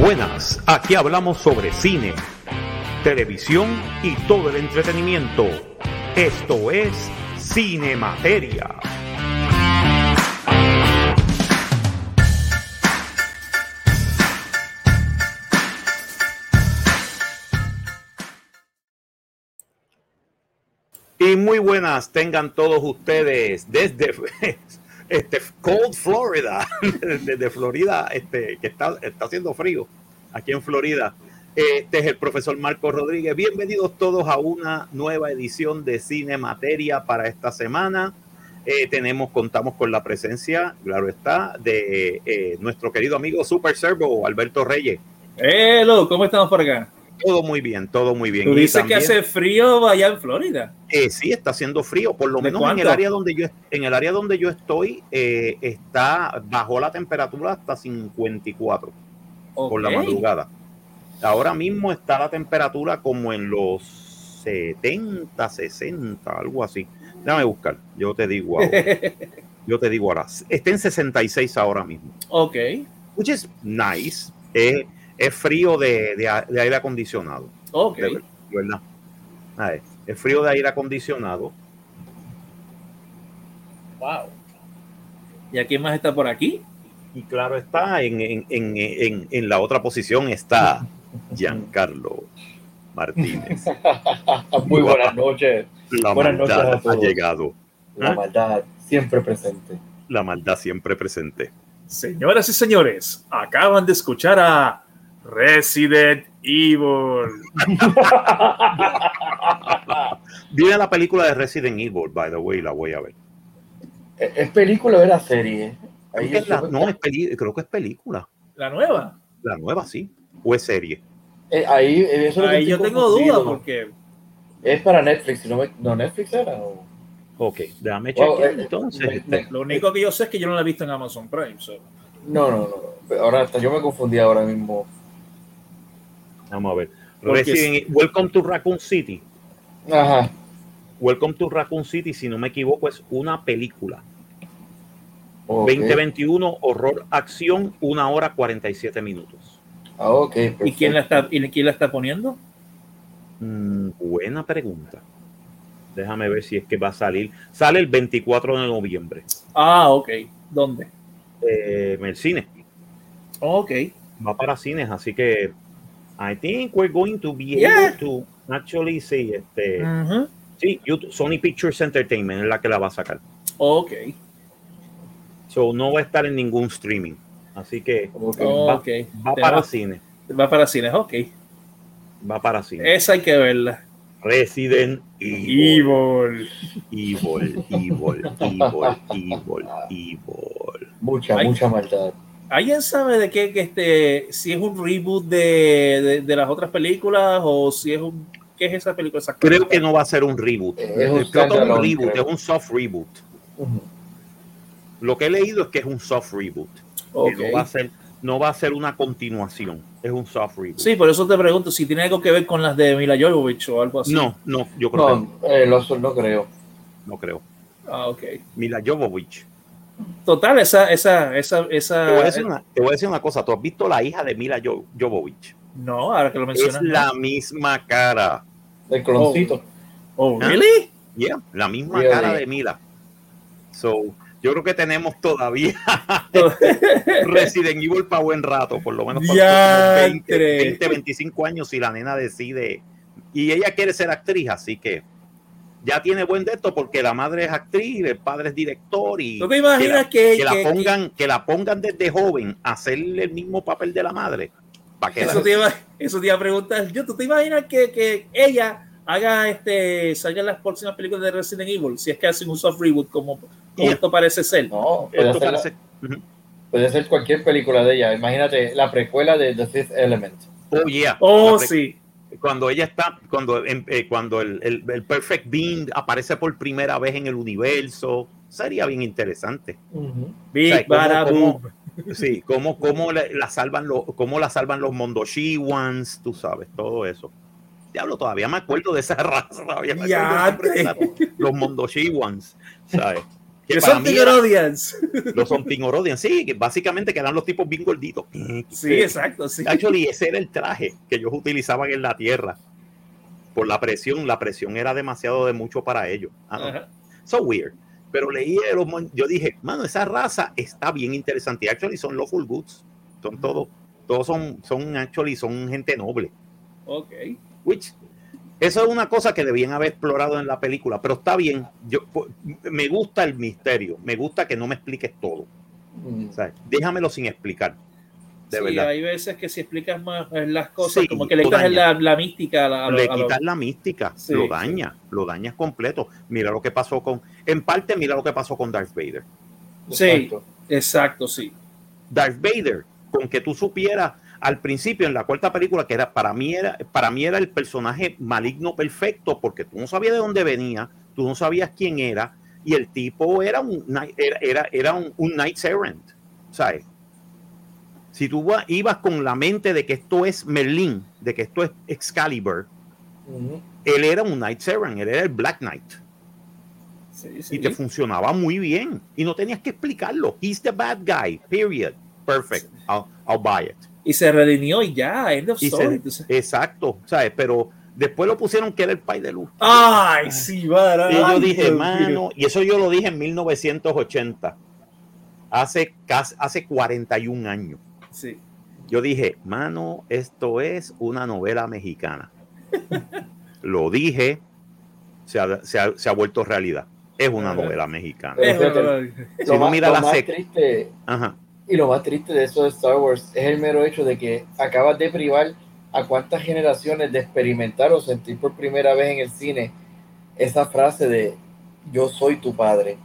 Buenas, aquí hablamos sobre cine, televisión y todo el entretenimiento. Esto es Cine Materia. Y muy buenas tengan todos ustedes desde este, Cold Florida, desde Florida, este, que está, está haciendo frío aquí en Florida. Este es el profesor Marco Rodríguez. Bienvenidos todos a una nueva edición de Cine Materia para esta semana. Eh, tenemos, contamos con la presencia, claro está, de eh, nuestro querido amigo Super Servo, Alberto Reyes. Hello, ¿cómo estamos por acá? Todo muy bien, todo muy bien. Tú dices que hace frío allá en Florida. Eh, sí, está haciendo frío, por lo menos en el área donde yo en el área donde yo estoy eh, está bajo la temperatura hasta 54 por la madrugada. Ahora mismo está la temperatura como en los 70, 60, algo así. Déjame buscar, yo te digo ahora. yo te digo ahora. Está en 66 ahora mismo. Ok. Which is nice. Eh, es frío de, de, de aire acondicionado. Ok. De, ¿verdad? Ver, es frío de aire acondicionado. Wow. ¿Y a quién más está por aquí? Y claro está, en, en, en, en la otra posición está Giancarlo Martínez. Muy buenas noches. La buenas noches a ha llegado. La maldad siempre presente. La maldad siempre presente. Señoras y señores, acaban de escuchar a Resident Evil. Viene la película de Resident Evil, by the way, la voy a ver. ¿Es película o era serie? Es la, no, es peli, creo que es película. ¿La nueva? La nueva, sí. ¿O es serie? Eh, ahí eso ahí yo tengo dudas porque... Es para Netflix, ¿no, no Netflix era? O... Ok, déjame chequear oh, eh, entonces. Me, me, lo único que yo sé es que yo no la he visto en Amazon Prime. So. No, no, no. Ahora hasta yo me confundí ahora mismo. Vamos a ver. Resident, Welcome to Raccoon City. Ajá. Welcome to Raccoon City, si no me equivoco, es una película. Okay. 2021, horror, acción, una hora 47 minutos. Ah, ok. Perfecto. ¿Y quién la está, y quién la está poniendo? Mm, buena pregunta. Déjame ver si es que va a salir. Sale el 24 de noviembre. Ah, ok. ¿Dónde? Eh, en el cine. Ok. Va para cines, así que I think we're going to be yeah. able to actually see este. Uh -huh. Sí, YouTube, Sony Pictures Entertainment es la que la va a sacar. Ok. So no va a estar en ningún streaming. Así que okay. va, okay. va para cine. Va para cine, ok. Va para cine. Esa hay que verla. Resident Evil. Evil, evil, evil, evil, evil. Mucha, Ay, mucha maldad. ¿Alguien sabe de qué que este, si es un reboot de, de, de, las otras películas o si es un qué es esa película Creo que no va a ser un reboot. Es un, creo que es un reboot, creo. es un soft reboot. Uh -huh. Lo que he leído es que es un soft reboot. Okay. Que no va a ser no va a ser una continuación, es un soft reboot. Sí, por eso te pregunto si tiene algo que ver con las de Mila Jovovich o algo así. No, no, yo creo no, que eh, no, no creo. No creo. Ah, ok. Mila Jovovich. Total, esa, esa, esa, esa. Te voy, a decir una, te voy a decir una cosa. ¿Tú has visto la hija de Mila jo Jovovich? No, ahora que lo mencionas. Es la misma cara. El cloncito. Oh, oh really? Yeah, la misma really? cara de Mila. So, yo creo que tenemos todavía Resident Evil para buen rato, por lo menos para 20, 20, 25 años si la nena decide. Y ella quiere ser actriz, así que ya tiene buen de esto porque la madre es actriz, el padre es director y ¿No te imaginas que, que, que, que la pongan, que... que la pongan desde joven a hacer el mismo papel de la madre. ¿Para que eso, la... te iba, eso te iba a preguntar. Yo, ¿tú te imaginas que, que ella haga este salgan las próximas películas de Resident Evil si es que hacen un soft reboot como, como yeah. esto parece ser no puede, esto ser parece... La, uh -huh. puede ser cualquier película de ella imagínate la precuela de The Fifth Element oh yeah oh sí cuando ella está cuando eh, cuando el, el, el, Perfect Being aparece por primera vez en el universo sería bien interesante uh -huh. Big o sea, ¿cómo, cómo, sí cómo, cómo la, la salvan los cómo la salvan los Mondoshiwans tú sabes todo eso Diablo, todavía me acuerdo de esa raza. Todavía me ya de los Mondoshiwans, ¿sabes? Que son era- Tigorodians. los something Orodians, sí, que básicamente que eran los tipos bien gorditos. Sí, exacto, sí. Actually, ese era el traje que ellos utilizaban en la tierra. Por la presión, la presión era demasiado de mucho para ellos. Ah, no. So weird. Pero leí los yo dije, mano, esa raza está bien interesante. Y actually son lawful goods. Son todos, todos son, son actually, son gente noble. Ok. Which, eso es una cosa que debían haber explorado en la película, pero está bien. Yo, po- me gusta el misterio, me gusta que no me expliques todo. Mm. O sea, déjamelo sin explicar. De sí, verdad. hay veces que si explicas más eh, las cosas, Sí, como que le quitas la, la mística a la, a lo- le a lo- quitas la mística, Sí, lo sí. daña, lo dañas completo. Mira lo que pasó con, en parte, mira lo que pasó con Darth Vader. Sí. Exacto. Exacto, sí. Darth Vader, con que tú supieras al principio en la cuarta película que era para mí era para mí era el personaje maligno perfecto porque tú no sabías de dónde venía, tú no sabías quién era y el tipo era un knight- era era, era un, un Knight Errant, ¿sabes? Si tú ibas con la mente de que esto es Merlin, de que esto es Excalibur, él era un Knight Errant, él era el Black Knight Sí, sí. y te funcionaba muy bien y no tenías que explicarlo. He's the bad guy, period. Perfect. I'll, I'll buy it. Y se redimió y ya, end of Y story. se- exacto, ¿sabes? Pero después lo pusieron que era el pai de luz. Ay, sí, va. y yo dije, mano, y eso yo lo dije en 1980, hace, casi, hace 41 años. Sí. Yo dije, mano, esto es una novela mexicana. lo dije, se ha, se ha- se ha vuelto realidad. Es una novela mexicana. Es. Si Lo no más, mira lo la más sec- triste Ajá. Y lo más triste de eso de Star Wars es el mero hecho de que acabas de privar a cuántas generaciones de experimentar o sentir por primera vez en el cine esa frase de yo soy tu padre.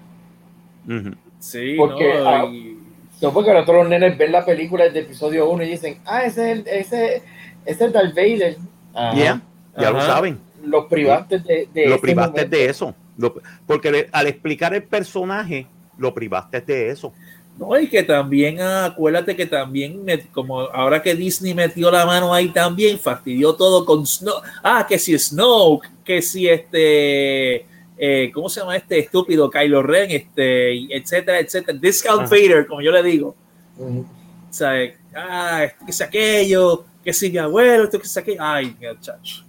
Sí, Porque, no, ah, y- No, porque ahora todos los nenes ven la película desde episodio 1 y dicen, ah, ese es el, ese, ese es Darth Vader. Ajá. Yeah, ya lo saben. Los privaste de, de lo ese privaste momento. de eso. Lo- porque le- al explicar el personaje, lo privaste de eso. No, y que también, ah, acuérdate que también, met- como ahora que Disney metió la mano ahí también, fastidió todo con Snow. Ah, que si Snoke, que si este, eh, ¿cómo se llama este estúpido? Kylo Ren, este, etcétera, etcétera. Discount Ah. Vader, como yo le digo. O sea, ah, que si aquello, que si mi abuelo, esto que si aquello. Ay, muchacho.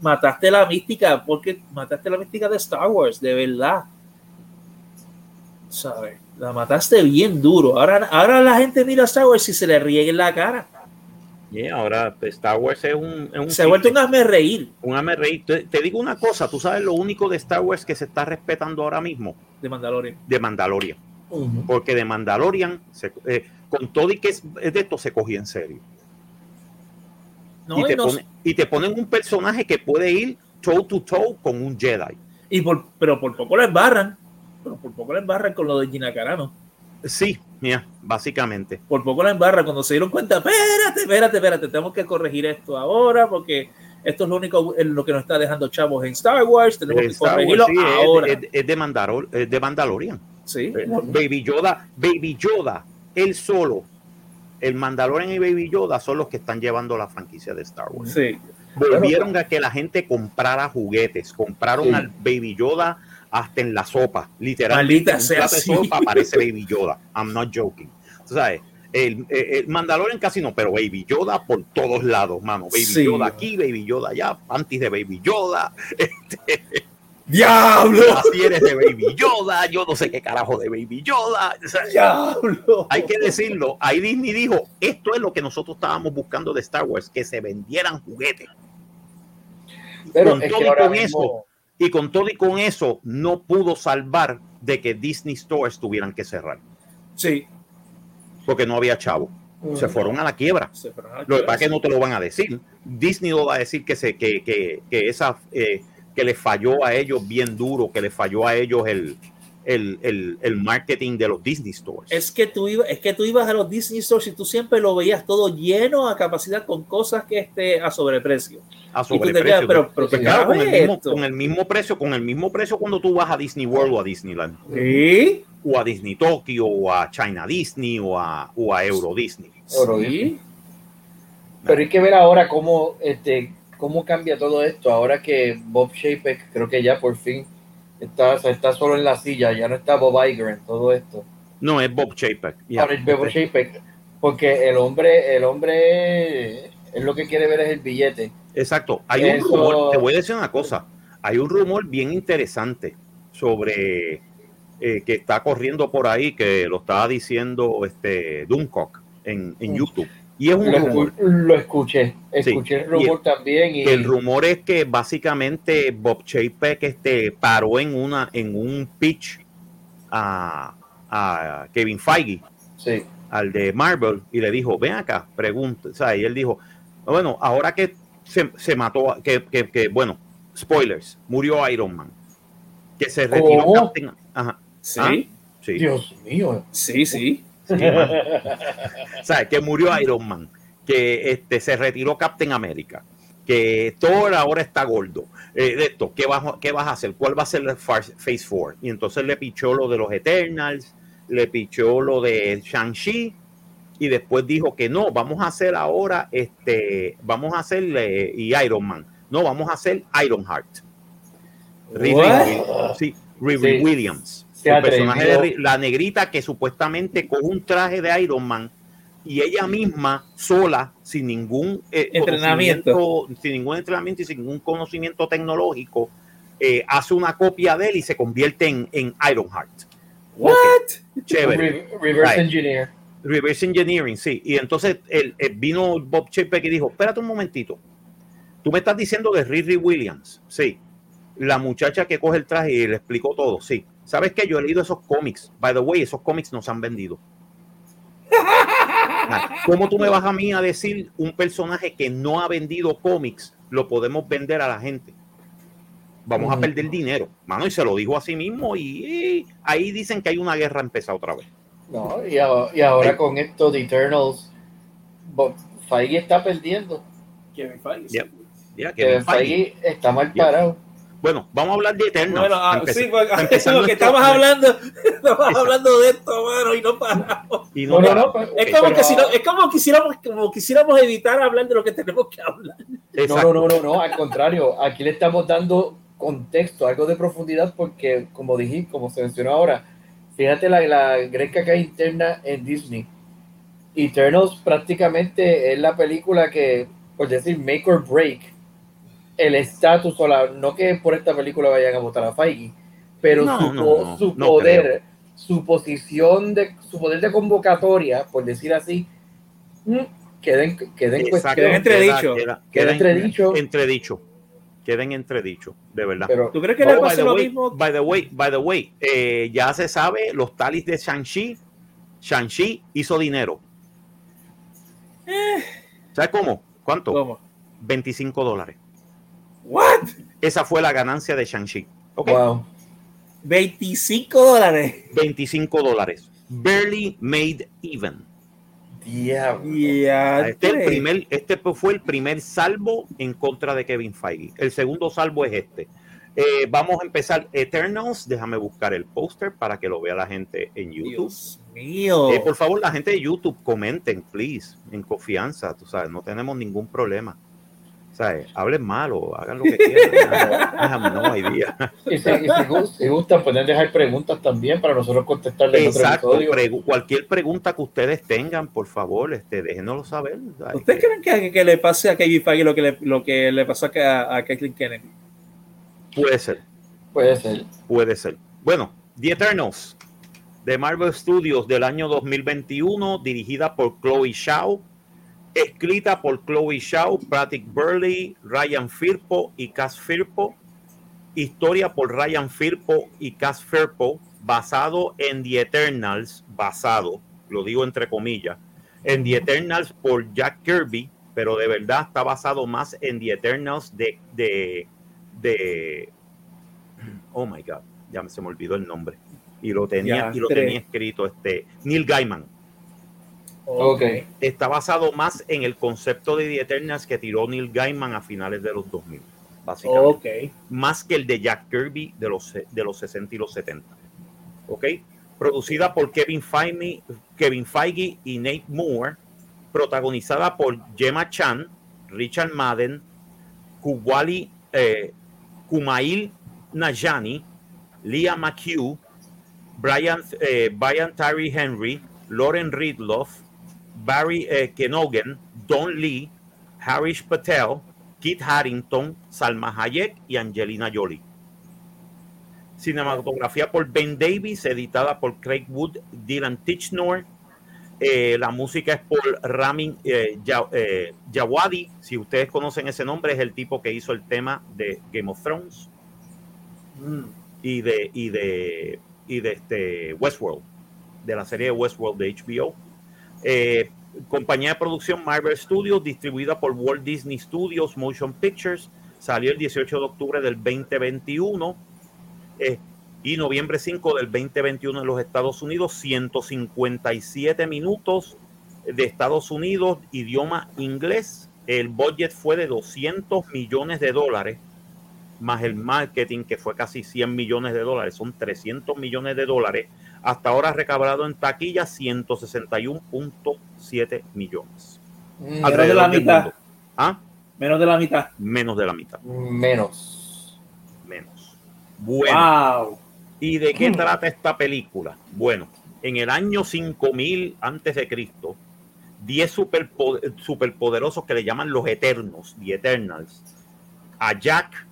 Mataste la mística, porque mataste la mística de Star Wars, de verdad. ¿Sabes? La mataste bien duro. Ahora, ahora la gente mira a Star Wars y se le riegue en la cara. Yeah, ahora Star Wars es un, es un Se ha vuelto un hazme reír un hazme reír. Te, te digo una cosa, tú sabes lo único de Star Wars que se está respetando ahora mismo, de Mandalorian. de Mandalorian. Porque de Mandalorian, se- eh, con todo y que es, es de esto, se cogía en serio. No, y, te no- pone- y te ponen un personaje que puede ir toe to toe con un Jedi. y por, pero por poco la embarran. Pero por poco la embarran con lo de Gina Carano. Sí, mira, básicamente. por poco la embarra cuando se dieron cuenta, espérate, espérate, espérate, tenemos que corregir esto ahora porque esto es lo único en lo que nos está dejando chavos en Star Wars, tenemos que Star Wars, corregirlo sí, ahora. es, es de Mandalor- es de Mandalorian. sí, Eh, Baby Yoda, Baby Yoda, él solo, el Mandalorian y Baby Yoda son los que están llevando la franquicia de Star Wars. sí, Volvieron a que la gente comprara juguetes, compraron Sí. al Baby Yoda hasta en la sopa, literalmente. Maldita un sea, plato de sí. sopa aparece Baby Yoda. I'm not joking. Tú sabes, el, el- Mandalorian casi no, pero Baby Yoda por todos lados, mano. Baby Sí. Yoda aquí, Baby Yoda allá, panties de Baby Yoda, ¡Diablo! así eres de Baby Yoda, yo no sé qué carajo de Baby Yoda. O sea, ¡Diablo! hay que decirlo, ahí Disney dijo, esto es lo que nosotros estábamos buscando de Star Wars, que se vendieran juguetes. Pero Con es todo que ahora con mismo, Y con todo y con eso, no pudo salvar de que Disney Stores tuvieran que cerrar, Sí, porque no había chavo. Se fueron a la quiebra. se fueron a la Lo que pasa es que no te lo van a decir. Disney no va a decir que, se, que, que, que esa, eh, que les falló a ellos bien duro, que les falló a ellos el, el, el, el marketing de los Disney Stores. Es que, tú ibas, es que tú ibas a los Disney Stores y tú siempre lo veías todo lleno a capacidad con cosas que esté a sobreprecio. a sobreprecio. quedas, pero, pero Pues ¿qué claro, con el, mismo, esto? con el mismo precio, con el mismo precio cuando tú vas a Disney World o a Disneyland, ¿Sí? o a Disney Tokyo, o a China Disney, o a, o a Euro Disney. Euro Sí. Pero hay que ver ahora cómo, este, cómo cambia todo esto. Ahora que Bob Chapek, creo que ya por fin Está, está solo en la silla, ya no está Bob Iger en todo esto. No, es Bob Chapek. Ahora es Bob Chapek, porque el hombre, el hombre, es lo que quiere ver es el billete. Exacto. Hay un rumor, te voy a decir una cosa, hay un rumor bien interesante sobre eh, que está corriendo por ahí, que lo estaba diciendo este Duncock en, en YouTube. Y es un lo, rumor. Lo escuché, escuché el rumor también. Y... El rumor es que básicamente Bob Chapek este, paró en, una, en un pitch a, a Kevin Feige, sí. al de Marvel, y le dijo, ven acá, pregunta. O sea, y él dijo, bueno, ahora que se, se mató, que, que, que, bueno, spoilers, murió Iron Man, que se retiró ¿Cómo? Captain, ajá, Sí, ¿Ah? sí. Dios mío. sí, sí. Sí, man. o sea, que murió Iron Man, que este, se retiró Captain America, que Thor ahora está gordo. Eh, de esto, ¿qué vas, ¿qué vas a hacer? ¿Cuál va a ser el Phase 4? Y entonces le pichó lo de los Eternals, le pichó lo de Shang-Chi, y después dijo que no, vamos a hacer ahora, este, vamos a hacer, eh, y Iron Man, no, vamos a hacer Ironheart. Riri, What? sí, Riri Sí. Williams. Se el personaje de la negrita que supuestamente coge un traje de Iron Man y ella misma sola sin ningún eh, Entrenamiento. sin ningún entrenamiento y sin ningún conocimiento tecnológico eh, hace una copia de él y se convierte en, en Ironheart What? chévere Re- reverse Right. engineer. reverse engineering sí y entonces el, el- vino Bob Chapek y dijo espérate un momentito tú me estás diciendo de Riri Williams sí la muchacha que coge el traje y le explicó todo sí sabes que yo he leído esos cómics by the way esos cómics no se han vendido ¿Cómo tú me vas a mí a decir un personaje que no ha vendido cómics lo podemos vender a la gente? Vamos a perder dinero, mano, y se lo dijo a sí mismo y, y ahí dicen que hay una guerra empezada otra vez. No, y, a- y ahora con esto de Eternals, Bob Feige está perdiendo. Kevin Feige. Kevin está mal Yeah. Bueno, vamos a hablar de Eternals. Bueno, ah, Empecé- sí, porque lo que esto- estamos hablando, estamos hablando de esto, mano, y no paramos. y No, no, no. Es pero- como que si no, es como quisiéramos, como quisiéramos evitar hablar de lo que tenemos que hablar. No, Exacto. no, no, no, no, al contrario, aquí le estamos dando contexto, algo de profundidad, porque como dije, como se mencionó ahora, fíjate la, la greca que hay interna en Disney. Eternals prácticamente es la película que, por decir, make or break el estatus, o la, no que por esta película vayan a votar a Feige, pero No, su, no, po- no, su no poder, su posición de, su poder de convocatoria, por decir así, mm, queda en, queda en Exacto. Queda entredicho. Queda, Queda queda en- entredicho. entredicho. Queda en entredicho, de verdad. Pero, ¿Tú crees que Oh, le by pasa the lo way, mismo? By the way, by the way, eh, ya se sabe los talis de Shang-Chi. Shang-Chi hizo dinero. ¿Sabes cómo? ¿Cuánto? ¿Cómo? 25 dólares. What? Esa fue la ganancia de Shang-Chi. wow. 25 dólares. 25 dólares. Barely made even. Diablo. Ya. Este, el primer, este fue el primer salvo en contra de Kevin Feige. El segundo salvo es este. Eh, vamos a empezar Eternals. Déjame buscar el póster para que lo vea la gente en YouTube. Dios mío. Eh, por favor, la gente de YouTube, comenten, please, en confianza. Tú sabes, no tenemos ningún problema. ¿Sabes? Hablen mal o hagan lo que quieran. Déjame, no hay día. Y si, y si gus- si gustan, pueden dejar preguntas también para nosotros contestarles otro Exacto. episodio. pregu- cualquier pregunta que ustedes tengan, por favor, este, déjenoslo saber. ¿sabes? ¿Ustedes creen que, que le pase a Kevin Feige lo que le, lo que le pasó a, a Kathleen Kennedy? Puede ser. Puede ser. Puede ser. Bueno, The Eternals de Marvel Studios del año 2021, dirigida por Chloe Shaw, escrita por Chloe Shaw, Patrick Burley, Ryan Firpo y Cass Firpo, historia por Ryan Firpo y Cass Firpo, basado en The Eternals, basado, lo digo entre comillas, en The Eternals por Jack Kirby, pero de verdad está basado más en The Eternals de, de, de oh my god, ya se me olvidó el nombre. Y lo tenía, Ya, y lo tenía escrito este Neil Gaiman. Ok. Está basado más en el concepto de The Eternals que tiró Neil Gaiman a finales de los 2000, básicamente. Ok. Más que el de Jack Kirby de los, de los 60 y los 70. ¿Ok? Producida por Kevin Feige, Kevin Feige y Nate Moore. Protagonizada por Gemma Chan, Richard Madden, Kuwali, eh, Kumail Najani, Leah McHugh, Brian, eh, Brian Tyree Henry, Lauren Ridloff, Barry eh, Kenogan, Don Lee, Harish Patel, Kit Harrington, Salma Hayek y Angelina Jolie. Cinematografía por Ben Davis, editada por Craig Wood, Dylan Tichnor. Eh, la música es por Ramin eh, eh, Jawadi. Si ustedes conocen ese nombre, es el tipo que hizo el tema de Game of Thrones mm. y de, y de, y de este Westworld, de la serie de Westworld de HBO. Compañía de producción Marvel Studios, distribuida por Walt Disney Studios Motion Pictures. Salió el 18 de octubre del 2021 y noviembre 5 del 2021 en los Estados Unidos, 157 minutos de Estados Unidos, idioma inglés. El budget fue de 200 millones de dólares, más el marketing que fue casi 100 millones de dólares, son 300 millones de dólares. Hasta ahora recaudado en taquilla 161.7 millones. Menos de la mitad. ¿Ah? Menos de la mitad. Menos de la mitad. Menos. Menos. Bueno. ¿Y de qué trata esta película? Bueno, en el año 5000 antes de Cristo, 10 superpoderosos que le llaman los Eternos, The Eternals, a Jack,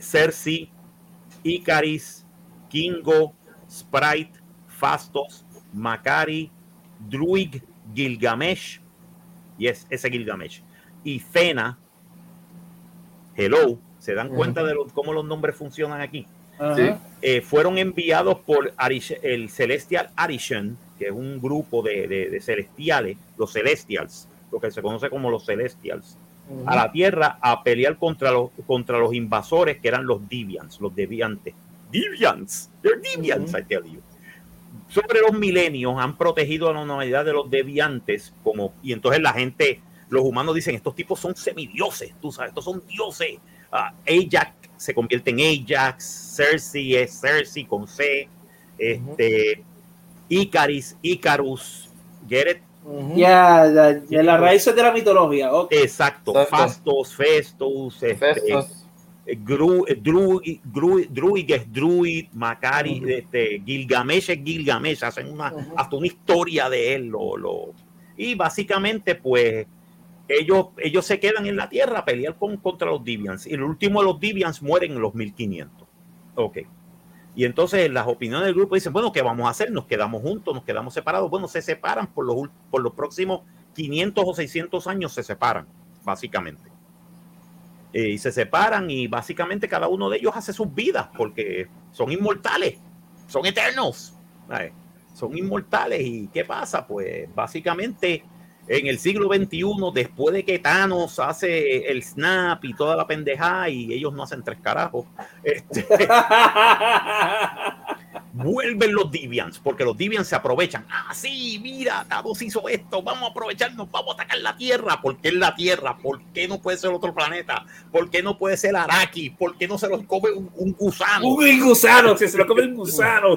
Cersei, Icaris, Kingo, Sprite, Fastos, Macari, Druid, Gilgamesh, y es ese Gilgamesh, y Fena, Hello, ¿Se dan cuenta de cómo los nombres funcionan aquí? Eh, fueron enviados por el Celestial Arishan, que es un grupo de, celestiales, los Celestials, lo que se conoce como los Celestials, a la Tierra a pelear contra los, contra los invasores que eran los Deviants, los deviantes. Deviants, they're Deviants, I tell you. Sobre los milenios han protegido a la humanidad de los deviantes, como, y entonces la gente, los humanos dicen, estos tipos son semidioses, tú sabes, estos son dioses Ah, Ajax se convierte en Ajax, Cersei es Cersei con C, este, Icaris, Icarus, get Ya, la, la raíz de la mitología. Exacto, Fastos, Festus, este, Druid es Druid, Macari, este, Gilgamesh es Gilgamesh, hacen una, hasta una historia de él. Lo, lo, y básicamente, pues, ellos, ellos se quedan en la Tierra a pelear con, contra los Divians. Y el último de los Divians mueren en los 1500. Ok. Y entonces las opiniones del grupo dicen, bueno, ¿qué vamos a hacer? Nos quedamos juntos, nos quedamos separados. Bueno, se separan por los, por los próximos 500 o 600 años, se separan, básicamente. Eh, y se separan y básicamente cada uno de ellos hace sus vidas porque son inmortales, son eternos, son inmortales. ¿Y qué pasa? Pues básicamente en el siglo XXI, después de que Thanos hace el snap y toda la pendejada y ellos no hacen tres carajos, este, vuelven los Divians, porque los Divians se aprovechan. Ah, sí, mira, Thanos hizo esto, vamos a aprovecharnos, vamos a atacar la Tierra. ¿Por qué es la Tierra? ¿Por qué no puede ser otro planeta? ¿Por qué no puede ser Araki? ¿Por qué no se los come un, gusano? Un gusano, si se lo come un gusano.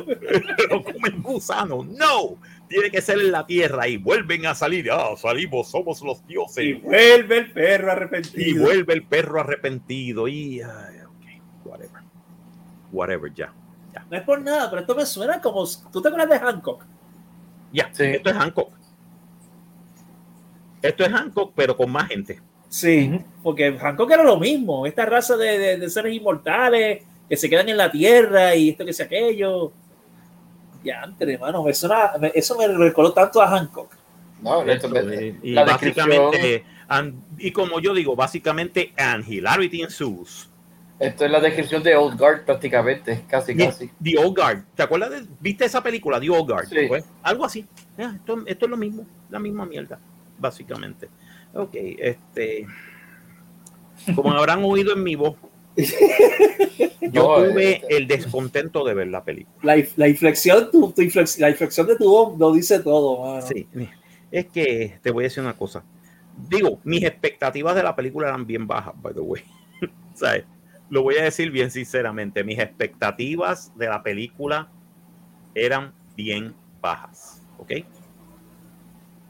lo come un gusano, no tiene que ser en la tierra y vuelven a salir. Ah, salimos, somos los dioses. Y vuelve el perro arrepentido. Y vuelve el perro arrepentido. Y, ok, whatever. Whatever, ya. No es por nada, pero esto me suena como. ¿Tú te acuerdas de Hancock? Ya, esto es Hancock. Esto es Hancock, pero con más gente. Sí, porque Hancock era lo mismo. Esta raza de, de seres inmortales que se quedan en la tierra y esto que sea aquello ya, hermano, eso, eso me recordó tanto a Hancock. No, y, básicamente, y como yo digo, básicamente, and hilarity ensues. Esto es la descripción de Old Guard prácticamente, casi, casi. The Old Guard. ¿Te acuerdas? De, ¿Viste esa película, The Old Guard? Pues, algo así. esto, esto, es lo mismo, la misma mierda, básicamente. Ok, este... Como habrán oído en mi voz, Yo tuve eh, el descontento de ver la película. La, inflexión, tu, la inflexión de tu voz lo dice todo. Sí, es que te voy a decir una cosa. Digo, mis expectativas de la película eran bien bajas, by the way. ¿Sabes? Lo voy a decir bien sinceramente. Mis expectativas de la película eran bien bajas. ¿Ok?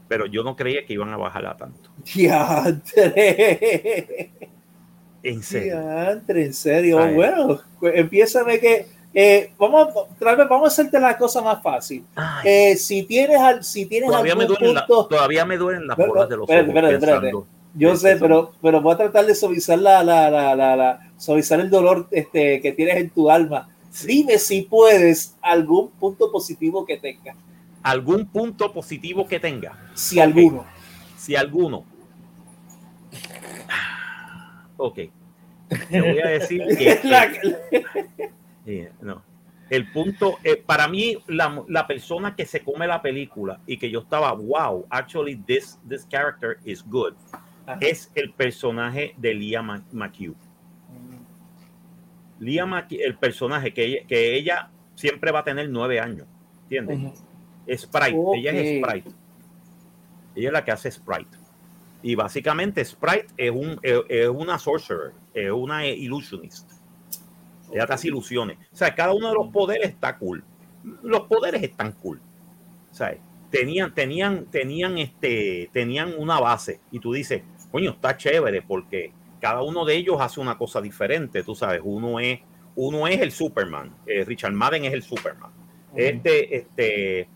Pero yo no creía que iban a bajarla tanto. En serio. en serio. Bueno, empieza que Eh, vamos, otra vez, vamos a hacerte la cosa más fácil. Eh, si tienes, si tienes todavía, me duelen la- punto, todavía me duelen las Pero- bolas de los espérate, ojos espérate, espérate. Yo sé, pero, pero voy a tratar de suavizar la, la, la, la, suavizar el dolor este, que tienes en tu alma. Dime si puedes algún punto positivo que tenga, algún punto positivo que tenga, si alguno. si alguno. Ok. Te voy a decir que Eh, no. El punto, eh, para mí, la, la persona que se come la película y que yo estaba, wow, actually this, this character is good, Ajá. es el personaje de Ma- McHugh. Leah McHugh, el personaje que ella, que ella siempre va a tener nueve años, ¿entiendes? Ujú. Sprite, ella es. Sprite. Ella es la que hace Sprite. Y básicamente Sprite es, un, es, es una sorcerer, es una illusionist. Ella te hace ilusiones. O sea, cada uno de los poderes está cool. Los poderes están cool. O sea, tenían, tenían, tenían, este, tenían una base. Y tú dices, coño, está chévere porque cada uno de ellos hace una cosa diferente. Tú sabes, uno es, uno es el Superman. eh, Richard Madden es el Superman. Este, este,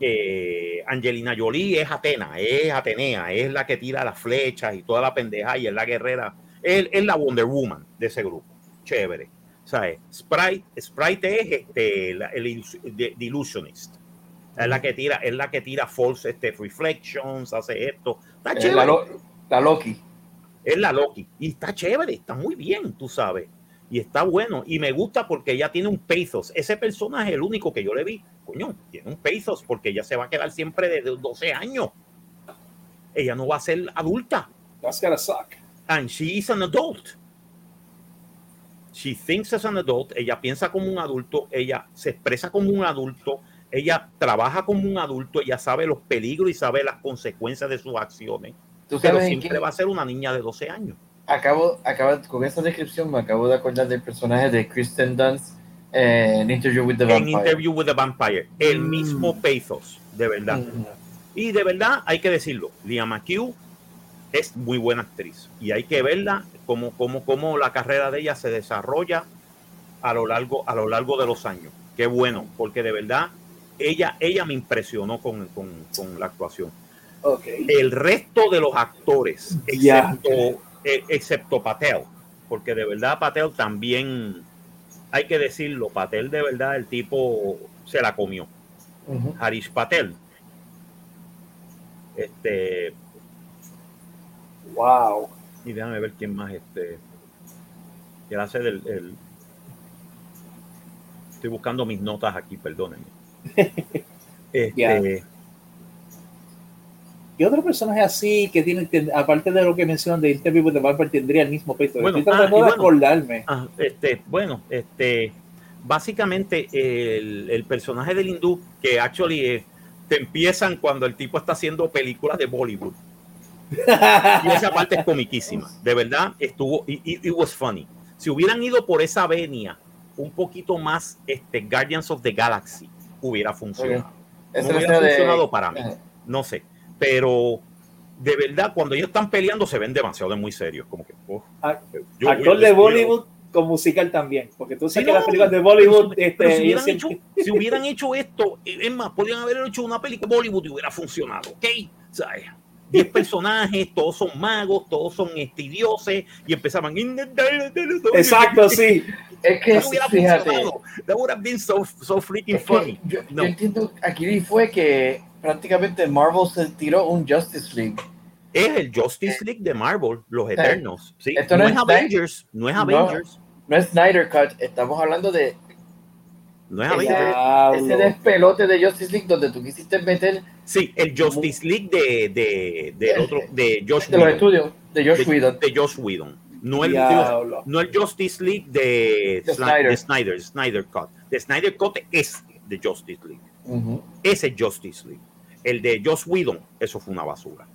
eh, Angelina Jolie es Atena, es Atenea, es la que tira las flechas y toda la pendeja y es la guerrera, es, es la Wonder Woman de ese grupo. Chévere. ¿Sabes? Sprite, Sprite es este, la- el illusionist. Es la que tira, es la que tira false este, reflections, hace esto. Está chévere. la, Lo- la Loki. Es la Loki. Y está chévere, está muy bien, tú sabes. Y está bueno. Y me gusta porque ella tiene un pathos. Ese personaje es el único que yo le vi. Coño, tiene un pathos porque ella se va a quedar siempre de 12 años. Ella no va a ser adulta. That's gotta suck. And she is an adult. She thinks as an adult. Ella piensa como un adulto. Ella se expresa como un adulto. Ella trabaja como un adulto. Ella sabe los peligros y sabe las consecuencias de sus acciones. Tú Pero sabes en siempre va a ser una niña de 12 años. Acabo, acabo, con esa descripción me acabo de acordar del personaje de Kristen Dunst en Interview with the en Vampire. Interview with the Vampire. El Mm. mismo pathos, de verdad. Mm. Y de verdad, hay que decirlo, Leah McHugh es muy buena actriz. Y hay que verla como, como, como la carrera de ella se desarrolla a lo largo, a lo largo de los años. Qué bueno, porque de verdad ella, ella me impresionó con, con, con la actuación. El resto de los actores, excepto, eh, excepto Patel, porque de verdad Patel también, hay que decirlo, Patel de verdad el tipo se la comió. Harish Patel. Este, Wow. y déjame ver quién más, este, que hace del, el- estoy buscando mis notas aquí, perdónenme. Este, Ya. ¿Qué otro personaje así que tiene, aparte de lo que mencionan de Interview with the Vampire, tendría el mismo peso? Bueno, Estoy ah, tratando y de bueno. acordarme. ah, este, bueno, este, básicamente el, el personaje del hindú que actually eh, te empiezan cuando el tipo está haciendo películas de Bollywood. Y esa parte es comiquísima. De verdad, estuvo, y y- it was funny. Si hubieran ido por esa venia, un poquito más este, Guardians of the Galaxy, hubiera funcionado. Okay. No hubiera funcionado de... para mí, no sé. Pero de verdad, cuando ellos están peleando, se ven demasiado de muy serios. Como que, oh, yo actor de Bollywood con musical también, porque tú sabes sí, que no, las películas de Bollywood. Pero, este, pero si, hubieran siempre... hecho, si, hubieran hecho, esto, e, es más, podrían haber hecho una película de Bollywood y hubiera funcionado, ¿ok? O sea, 10 personajes, todos son magos, todos son este, dioses, y empezaban. Exacto, sí. Es que, fíjate. That would have been so, so freaking es funny. Yo, no. yo, entiendo, aquí fue que prácticamente Marvel se tiró un Justice League. Es el Justice League de Marvel, los Eternos. Sí. Esto no, no, es Avengers, no es Avengers. No, no es Snyder Cut, estamos hablando de no es Ese- ese despelote de Justice League donde tú quisiste meter Sí, el Justice League de, de, de, otro, de Josh de los Whedon. estudios de Josh de, Whedon. de Josh Whedon. No el, no el Justice League de, De Sny- Snyder. de Snyder, Snyder Cut. De Snyder Cut es de Justice League. Ese es Justice League. El de Josh Whedon, eso fue una basura.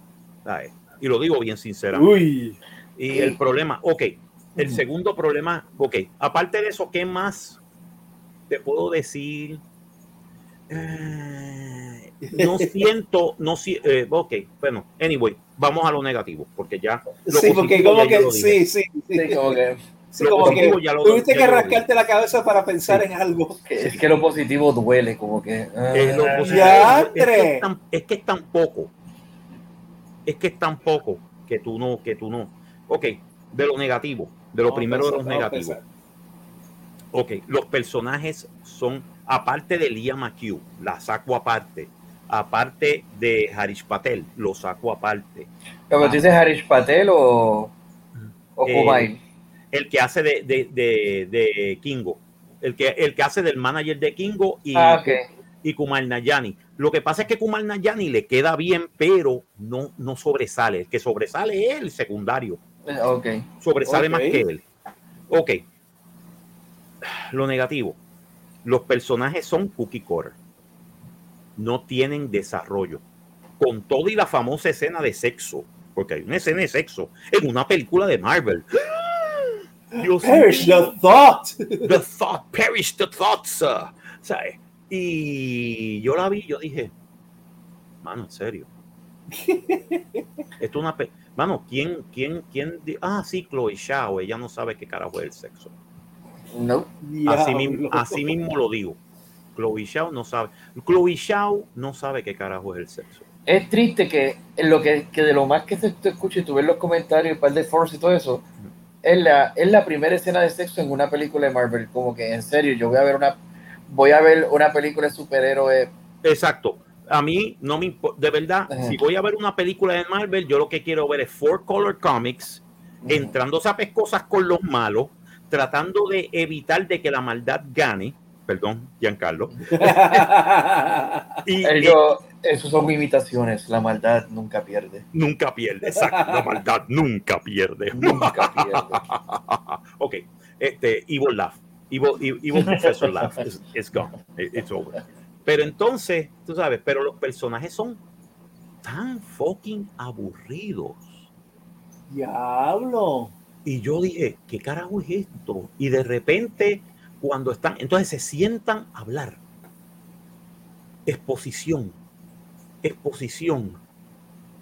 ¿sabes? Y lo digo bien sinceramente. Uy. Y el problema, ok, el segundo problema, ok, aparte de eso, ¿qué más te puedo decir? Eh, no siento, no si, eh, ok, bueno, anyway, vamos a lo negativo, porque ya. lo Sí, porque positivo como que. lo. Sí, sí, sí. Sí, como que Sí, como que tuviste que rascarte la cabeza para pensar en algo. es que lo positivo duele, como que. Eh, es, que es, que es tan poco. Es que es tan poco que tú no, que tú no. Ok, de lo negativo, de lo primero de los negativos. Ok, los personajes son, aparte de Liam McHugh, la saco aparte. Aparte de Harish Patel, lo saco aparte. ¿Pero tú dices Harish Patel o, o eh, El que hace de, de, de, Kingo. El que, el que hace del manager de Kingo y, ah, y Kumar Nayani. Lo que pasa es que Kumar Nayani le queda bien, pero no, no sobresale. El que sobresale es el secundario. Eh, ok. Sobresale más que él. Ok. Lo negativo. Los personajes son cookie core. No tienen desarrollo. Con todo y la famosa escena de sexo, porque hay una escena de sexo en una película de Marvel. perish the thought. The thought, perish the thought, sir. Y yo la vi, yo dije, mano, en serio. Esto es una. Mano, ¿quién, quién, quién? Ah, sí, Chloe Shao, ella no sabe qué carajo es el sexo. No. Así, mismo, así mismo lo digo. Chloe Shao no sabe. Chloe Shao no sabe qué carajo es el sexo. Es triste que, lo que, que de lo más que se te escucha y tú ves los comentarios, el par de Force y todo eso, es la, es la primera escena de sexo en una película de Marvel. Como que en serio, yo voy a ver una voy a ver una película de superhéroes. Exacto. A mí no me importa, de verdad, si voy a ver una película de Marvel, yo lo que quiero ver es Four Color Comics, entrando a cosas con los malos, tratando de evitar de que la maldad gane. Perdón, Giancarlo. y, Ellos, esos son imitaciones. La maldad nunca pierde. Nunca pierde, exacto. La maldad nunca pierde. Nunca pierde. ok, este, Evil Laugh. Evil, Evil Professor Laugh is, gone. It's over. Pero entonces, tú sabes, pero los personajes son tan fucking aburridos. Diablo. Y yo dije, ¿qué carajo es esto? Y de repente, cuando están, entonces se sientan a hablar. Exposición, exposición.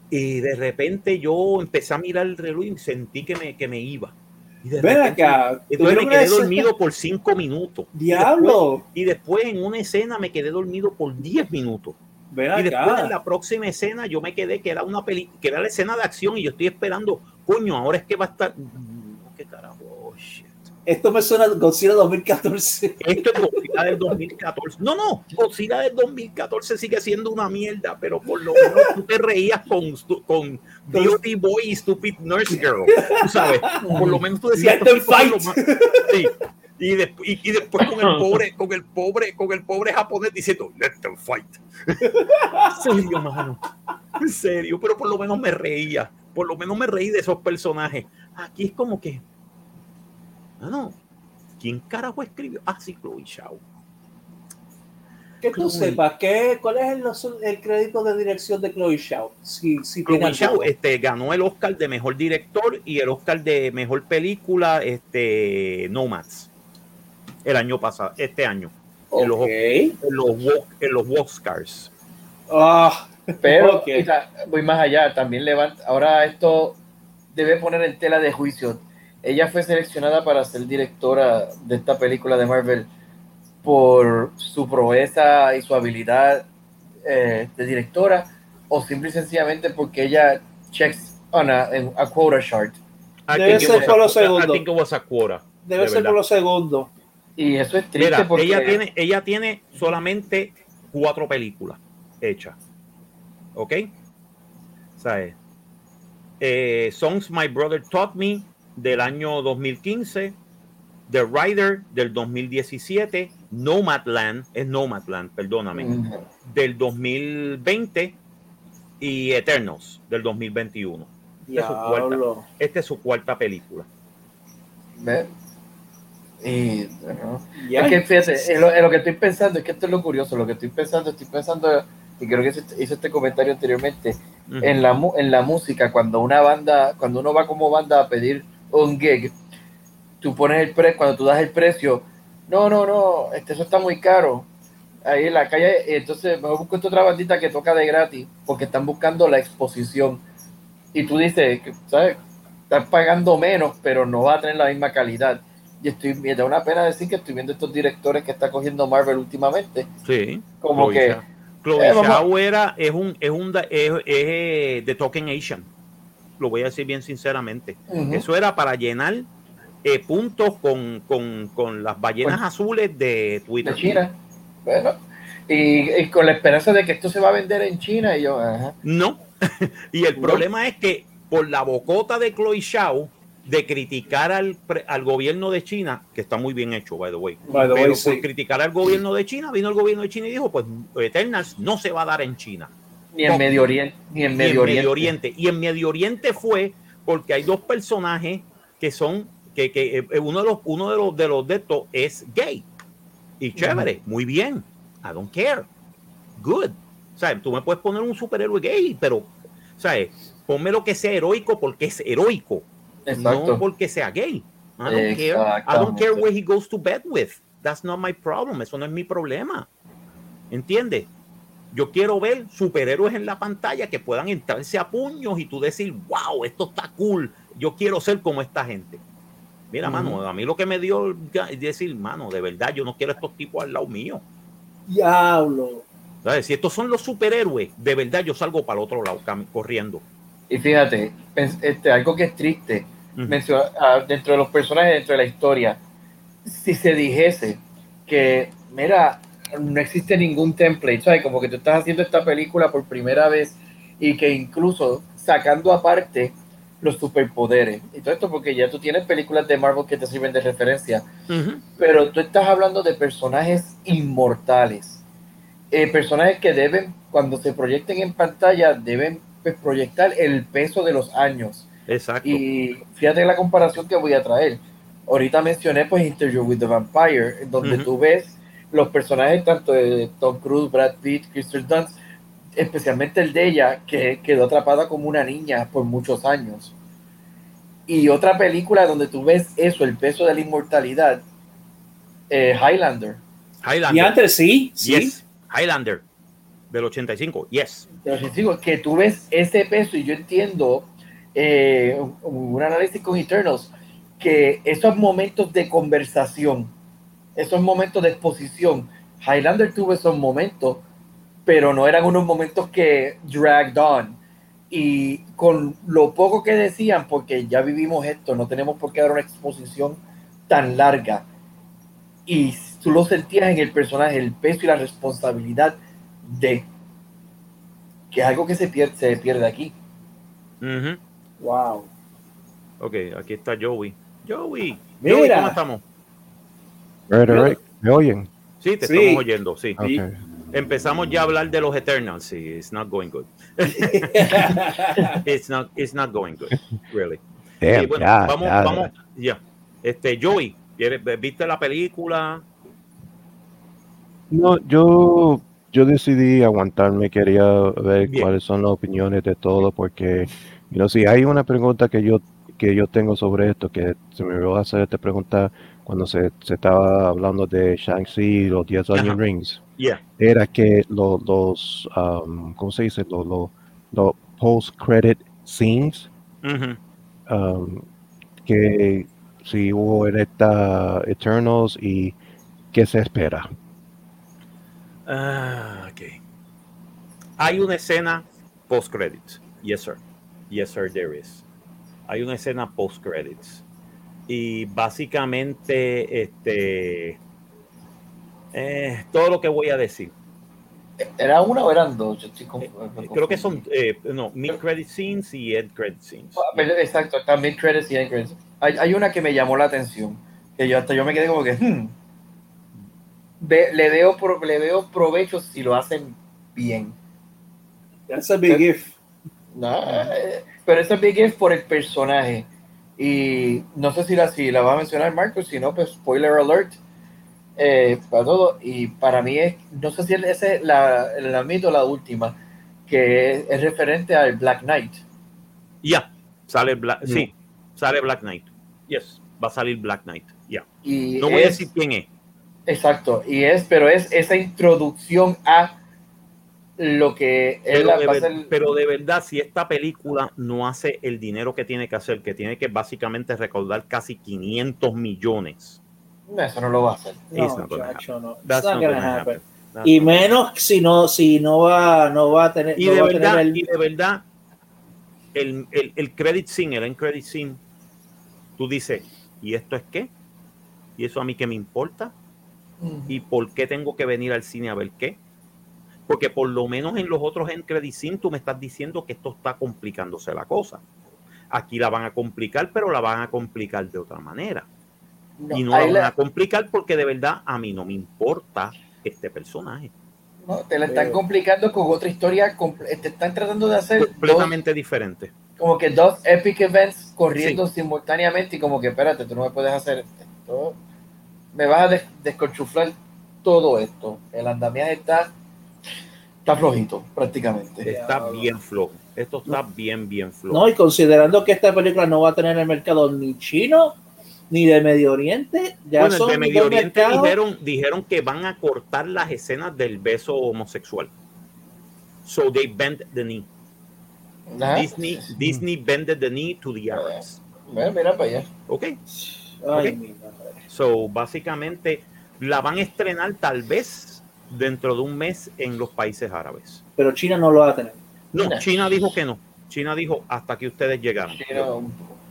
Y de repente yo empecé a mirar el reloj y sentí que me, que me iba. Y Ven acá. Entonces me quedé dormido por cinco minutos. Diablo. Y después, en una escena me quedé dormido por diez minutos. Y después en la próxima escena yo me quedé que era una película, que era la escena de acción y yo estoy esperando, coño, ahora es que va a estar. ¿Qué carajo? Oh, shit. Esto me suena a Godzilla 2014. Esto es Godzilla del 2014. No, no, Godzilla del 2014 sigue siendo una mierda, pero por lo menos tú te reías con, con Beauty Boy y Stupid Nurse Girl. Tú sabes, por lo menos tú decías. Sí. Y, y, después con el pobre, con el pobre, con el pobre japonés diciendo, let them fight. En serio, mano. En serio, pero por lo menos me reía. Por lo menos me reí de esos personajes. Aquí es como que Ah, no. ¿Quién carajo escribió? Ah, sí, Chloe Shaw. Que tú sepas, ¿qué, ¿cuál es el, crédito de dirección de Chloe Shaw? Si, si Chloe Shaw este, ganó el Oscar de Mejor Director y el Oscar de Mejor Película este, Nomads el año pasado, este año. En los, en los, Oscars. Ah, pero voy más allá, también levanta, ahora esto debe poner en tela de juicio ella fue seleccionada para ser directora de esta película de Marvel por su proeza y su habilidad eh, de directora o simple y sencillamente porque ella checks on a, a quota chart. Debe ser por lo segundo. Debe ser por lo segundo. Y eso es triste porque ella tiene, ella tiene solamente cuatro películas hechas. ¿Ok? ¿Sabes? Eh, Songs My Brother Taught Me, del año 2015, The Rider del 2017, Nomadland, es Nomadland, perdóname, del 2020 y Eternals del 2021. Esta es, su cuarta, esta es su cuarta película. Y es que fíjate, lo, que estoy pensando, es que esto es lo curioso, lo que estoy pensando, estoy pensando, y creo que hice este comentario anteriormente, en, la, en la música, cuando una banda, cuando uno va como banda a pedir un gig, tú pones el precio, cuando tú das el precio, no, no, no, este, eso está muy caro. Ahí en la calle, entonces mejor busco esta otra bandita que toca de gratis, porque están buscando la exposición. Y tú dices, ¿sabes? estás pagando menos, pero no va a tener la misma calidad. Y estoy, me da una pena decir que estoy viendo estos directores que está cogiendo Marvel últimamente. Sí. Como Chloe que. Chloe Eh, Zhao era, es un, es un, es, es de Token Asian. Lo voy a decir bien sinceramente. Eso era para llenar eh, puntos con, con, con las ballenas azules de Twitter. de China. Bueno, y, y con la esperanza de que esto se va a vender en China. Y yo, ajá. No. y el No. problema es que por la bocota de Chloe Zhao de criticar al, pre- al gobierno de China, que está muy bien hecho, by the way, By the pero way, sí. por criticar al gobierno de China, vino el gobierno de China y dijo, pues Eternals no se va a dar en China. Ni en Medio Oriente. Ni en y en Medio Oriente. Medio Oriente. Y en Medio Oriente fue porque hay dos personajes que son, que, que eh, uno de los, uno de los de los de estos es gay. Y chévere, muy bien. I don't care. Good. O sea, tú me puedes poner un superhéroe gay, pero, ¿sabes? Ponme lo que sea heroico porque es heroico, no Exacto. porque sea gay. I don't care. I don't care where he goes to bed with. That's not my problem. Eso no es mi problema. ¿Entiendes? Yo quiero ver superhéroes en la pantalla que puedan entrarse a puños y tú decir, wow, esto está cool. Yo quiero ser como esta gente. Mira, mano, a mí lo que me dio es decir, mano, de verdad, yo no quiero estos tipos al lado mío. Diablo. ¿Sabes? Si estos son los superhéroes, de verdad yo salgo para el otro lado corriendo. Y fíjate, este, algo que es triste, Menciona- ah, dentro de los personajes, dentro de la historia, si se dijese que, mira, no existe ningún template, ¿sabes? Como que tú estás haciendo esta película por primera vez y que incluso sacando aparte los superpoderes. Y todo esto porque ya tú tienes películas de Marvel que te sirven de referencia, pero tú estás hablando de personajes inmortales. Eh, personajes que deben, cuando se proyecten en pantalla, deben pues, proyectar el peso de los años. Exacto. Y fíjate la comparación que voy a traer. Ahorita mencioné pues Interview with the Vampire, en donde Ujú. tú ves los personajes tanto de Tom Cruise, Brad Pitt, Kristen Dunst, especialmente el de ella, que quedó atrapada como una niña por muchos años. Y otra película donde tú ves eso, el peso de la inmortalidad, eh, Highlander. Y Highlander. antes sí, sí. Yes. Highlander. Del 85. Yes. Les digo que tú ves ese peso y yo entiendo eh, un, un análisis con Eternals que esos momentos de conversación, esos momentos de exposición, Highlander tuvo esos momentos, pero no eran unos momentos que dragged on. Y con lo poco que decían, porque ya vivimos esto, no tenemos por qué dar una exposición tan larga. Y tú lo sentías en el personaje, el peso y la responsabilidad de que es algo que se pierde, se pierde aquí. Ujú. Wow. Ok, aquí está Joey. Joey. Mira. Joey, ¿cómo estamos? Right, right. ¿Me oyen? Sí, te Sí. estamos oyendo, sí. Empezamos ya a hablar de los Eternals. Sí, it's not going good. It's not, it's not going good, really. Damn, Sí, bueno, vamos, ya. vamos, ya. Este, Joey, ¿quieres- ¿viste la película? No, yo, yo decidí aguantarme, quería ver Bien. cuáles son las opiniones de todo, porque, know, si hay una pregunta que yo, que yo tengo sobre esto, que se me va a hacer esta pregunta cuando se, se estaba hablando de Shang-Chi y los 10 Ajá. Onion Rings, Yeah. era que lo- los, um, ¿cómo se dice? Los, los, los post-credit scenes, um, que si hubo en esta Eternals y qué se espera. Ah, ok. Hay una escena post credits. Yes, sir. Yes, sir, there is. Hay una escena post credits. Y básicamente, este. eh, todo lo que voy a decir. ¿Era una o eran dos? Yo estoy conf- Eh, Creo que son, eh, no, mid credit scenes y end credit scenes. Ah, Exacto, está mid credits y end credits. Hay, hay una que me llamó la atención, que yo hasta yo me quedé como que, hmm, Ve- le, veo pro- le veo provecho si lo hacen bien. That's a big if. No, pero ese big es por el personaje. Y no sé si la, si la va a mencionar Marcos, si no, pues spoiler alert. eh, para todo. Y para mí es, no sé si esa es la, la mito la última, que es, es referente al Black Knight. Ya, sale Black, sí, sale Black Knight. Yes, va a salir Black Knight. Ya. No voy a decir quién es. Exacto, y es, pero es esa introducción a lo que él Pero la de, ver- pero de verdad, si esta película no hace el dinero que tiene que hacer, que tiene que básicamente recaudar casi 500 millones. No, eso no lo va a hacer. Y menos si no, si no va, no va a tener, Y no de va a tener verdad, el- y de verdad, el, el, el credit scene, el end credit scene, tú dices, ¿y esto es qué? ¿Y eso a mí qué me importa? ¿Y por qué tengo que venir al cine a ver qué? Porque por lo menos en los otros end credit tú me estás diciendo que esto está complicándose la cosa. Aquí la van a complicar, pero la van a complicar de otra manera. No, y no la van la- a complicar porque de verdad a mí no me importa este personaje. no, te la están Pero- complicando con otra historia. Te están tratando de hacer dos, Completamente diferente. como que dos epic events corriendo simultáneamente y como que espérate, tú no me puedes hacer esto. Me vas a des- desconchuflar todo esto. El andamiaje está, está flojito prácticamente. Está bien flojo. Esto está bien, bien flojo. No, y considerando que esta película no va a tener el mercado ni chino ni de Medio Oriente, ya bueno, son el de Medio Oriente mercados. dijeron, dijeron que van a cortar las escenas del beso homosexual. So they bend the knee. Ajá. Disney, Disney bended the knee to the Arabs. Mira, mira para allá. Ok. Ay, Ok. mi madre. So básicamente la van a estrenar tal vez dentro de un mes en los países árabes. Pero China no lo va a tener. No. China dijo que no. China dijo hasta que ustedes llegaron.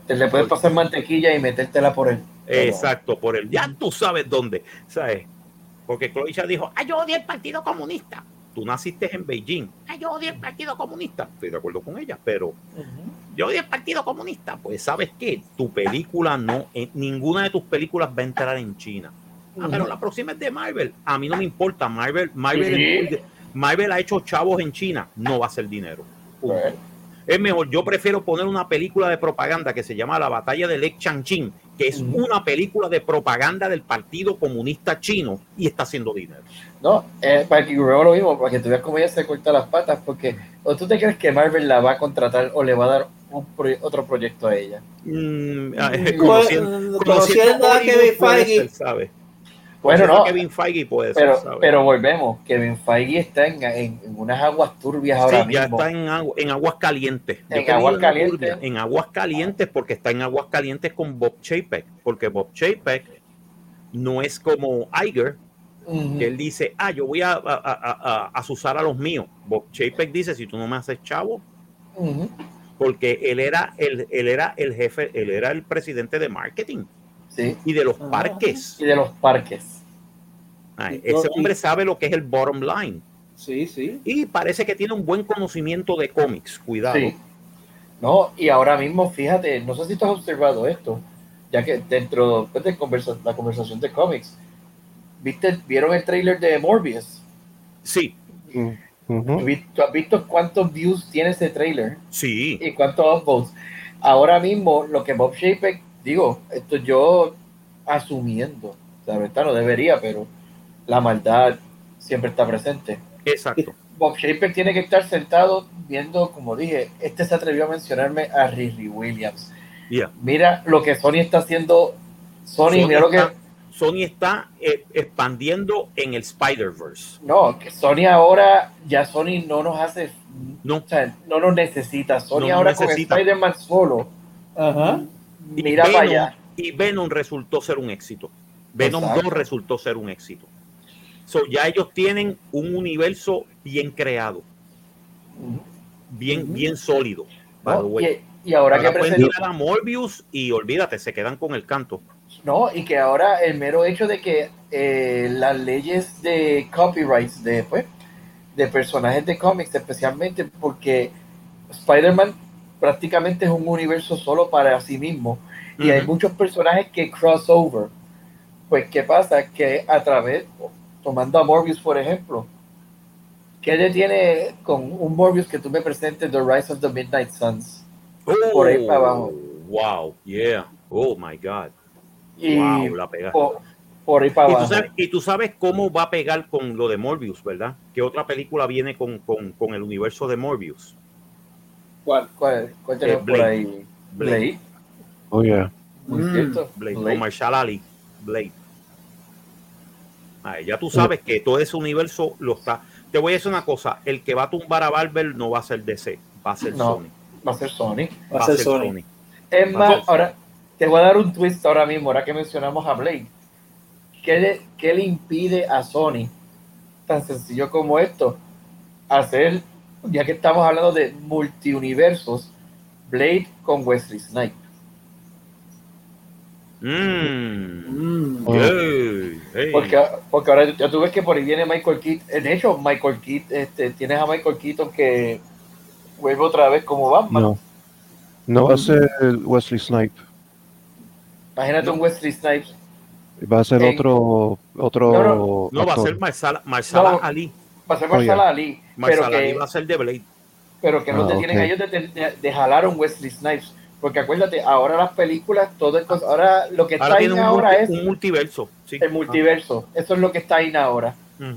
Te le puedes pasar mantequilla y metértela por él. Exacto, por el ya tú sabes dónde, ¿sabes? Porque Chloe ya dijo, ah, yo odio el Partido Comunista. Tú naciste en Beijing. Ah, yo odio el Partido Comunista. Estoy de acuerdo con ella, pero yo odio el Partido Comunista. Pues, ¿sabes qué? Tu película no, en ninguna de tus películas va a entrar en China. Ah, pero la próxima es de Marvel. A mí no me importa. Marvel, Marvel, Sí. es muy de- Marvel ha hecho chavos en China. No va a ser dinero. Punto. Es mejor, yo prefiero poner una película de propaganda que se llama La Batalla de Lake Changqing, que es una película de propaganda del Partido Comunista Chino y está haciendo dinero. No, eh, para que luego lo mismo, para que tú veas cómo ella se corta las patas, porque o tú te crees que Marvel la va a contratar o le va a dar un pro- otro proyecto a ella. Mm, ah, Pues, conociendo, conociendo a Kevin Feige. ¿Sabe? Bueno, no, a Kevin Feige puede pero, volvemos, Kevin Feige está en, en- en unas aguas turbias Sí, ahora ya mismo. está en, agu- en aguas calientes. En aguas calientes. turbia, En aguas calientes porque está en aguas calientes con Bob Chapek. Porque Bob Chapek no es como Iger, que él dice, ah, yo voy a, a, a, a- a asusar a los míos. Bob Chapek dice, si tú no me haces chavo, porque él era el, él era el jefe, él era el presidente de marketing Sí, y de los Ah. parques. y de los parques. Ay, ese hombre sabe lo que es el bottom line. Sí, sí. Y parece que tiene un buen conocimiento de cómics, cuidado. Sí. No, y ahora mismo, fíjate, no sé si tú has observado esto, ya que dentro pues, de conversa- la conversación de cómics, ¿viste, ¿vieron el trailer de Morbius? Sí. Vi- ¿Tú has visto cuántos views tiene ese trailer sí. y cuántos upvotes? Ahora mismo, lo que Bob Chapek, digo, esto yo asumiendo, la verdad no debería, pero la maldad siempre está presente. Exacto. Bob Shaper tiene que estar sentado viendo, como dije, este se atrevió a mencionarme a Riri Williams. Yeah. Mira lo que Sony está haciendo. Sony, Sony mira lo que. está- Sony está eh, expandiendo en el Spider-Verse. No, que Sony ahora, ya Sony no nos hace. No. O sea, no nos necesita. Sony No ahora necesita. con Spider-Man solo. Ajá. Y Mira para Venom- allá. Y Venom resultó ser un éxito. Venom Exacto. 2 resultó ser un éxito. So, ya ellos tienen un universo bien creado, bien, bien sólido. Y, y ahora, Ahora que tirar a Morbius y olvídate, se quedan con el canto. No, y que ahora el mero hecho de que eh, las leyes de copyrights de, pues, de personajes de cómics, especialmente porque Spider-Man prácticamente es un universo solo para sí mismo y hay muchos personajes que crossover. Pues, ¿qué pasa? Que a través, tomando a Morbius, por ejemplo, ¿qué le tiene con un Morbius que tú me presentes The Rise of the Midnight Suns? por ahí para abajo. Wow, yeah. Oh my God. Y wow, la pegaste. por, por ahí para Y tú, abajo. sabes, y tú sabes cómo va a pegar con lo de Morbius, ¿verdad? ¿Qué otra película viene con, con, con el universo de Morbius? ¿Cuál? ¿Cuál, cuál tenemos Eh, por Blade. ahí? Blade. Blade. Oh, yeah. Muy Mm, cierto. Blade, Blade. Marshall Ali. Blade. Ay, ya tú sabes que todo ese universo lo está. Te voy a decir una cosa: el que va a tumbar a Barber no va a ser DC, va a ser No. Sony. Va a ser Sony. Va a ser Sony. Es más, ahora te voy a dar un twist ahora mismo, ahora que mencionamos a Blade. ¿Qué le, qué le impide a Sony, tan sencillo como esto, hacer, ya que estamos hablando de multiuniversos, Blade con Wesley Snipes? Mm. Mm. Oh. Hey, hey. Porque, porque ahora ya tú ves que por ahí viene Michael Keaton. De hecho, Michael Keaton, este, tienes a Michael Keaton que vuelve otra vez como Batman. No. No va a ser Wesley Snipe. Imagínate No. un Wesley Snipes. Va a ser En- otro, otro No, no va a ser Marsala, Marsala No. Ali. Va a ser Oh, Marsala yeah. Ali. Pero que, va a ser de Blade. pero que no Ah, te tienen ellos de, de, de jalar un Wesley Snipes. Porque acuérdate, ahora las películas, todo es cosa- ahora lo que está Ahora un, ahora multi- es un multiverso. sí. el multiverso. Eso es lo que está ahí ahora. Ah,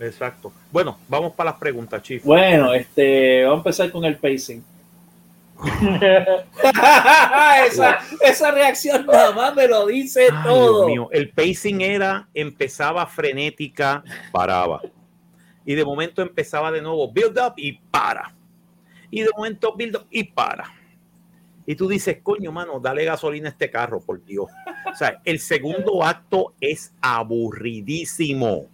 Exacto. Bueno, vamos para las preguntas, Chief. Bueno, este, vamos a empezar con el pacing. esa, esa reacción nada más me lo dice Ay, todo. Dios mío, el pacing era, empezaba frenética, paraba. Y de momento empezaba de nuevo, build up y para. Y de momento build up y para. Y tú dices, coño, mano, dale gasolina a este carro, por Dios. O sea, el segundo acto es aburridísimo.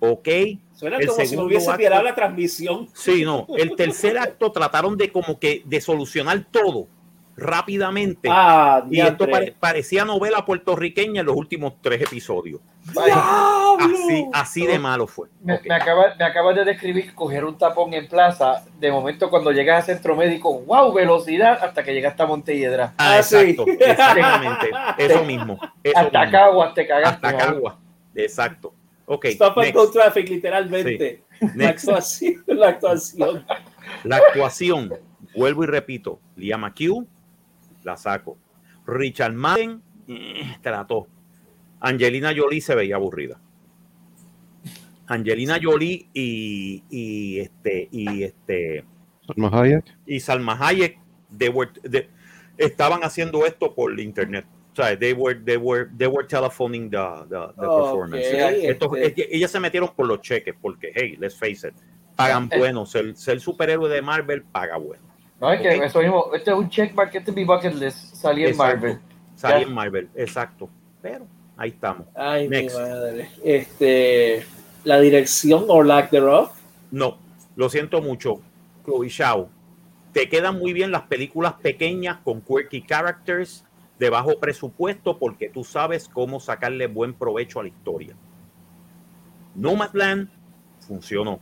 ¿Ok? Suena el como si segundo hubiese acto- la transmisión. Sí, no. El tercer acto trataron de como que de solucionar todo rápidamente. Ah, y esto pare- parecía novela puertorriqueña en los últimos tres episodios. Así, así de malo fue. me, Ok. me acaba- me acabas de describir coger un tapón en plaza. De momento, cuando llegas al centro médico, wow, velocidad, hasta que llegaste a Montelledra. Ah, Ah, sí. exacto, exactamente. Eso mismo. Eso Hasta mismo. Caguas te cagaste. Hasta ahí. Cagua. Exacto. Ok. Stop and go traffic, literalmente. La actuación, la actuación. La actuación, vuelvo y repito, Liam McHugh, la saco. Richard Madden, eh, trató. Angelina Jolie se veía aburrida. Angelina Jolie y, y este y este Salma Hayek. y Salma Hayek they were- they- estaban haciendo esto por internet. O sea, they were, they were, they were telephoning the, the, performance. este- Esto- ellas se metieron por los cheques porque, hey, let's face it, pagan bueno. Ser, ser superhéroe de Marvel paga bueno. No, es que eso mismo, este es un checkmark, este es mi bucket list, salí en. Marvel. Salí Ya. en Marvel, exacto. Pero ahí estamos. Ay, Next. mi madre. Este, la dirección o lack thereof. No, lo siento mucho, Chloe Zhao. Te quedan muy bien las películas pequeñas con quirky characters de bajo presupuesto porque tú sabes cómo sacarle buen provecho a la historia. Nomadland funcionó.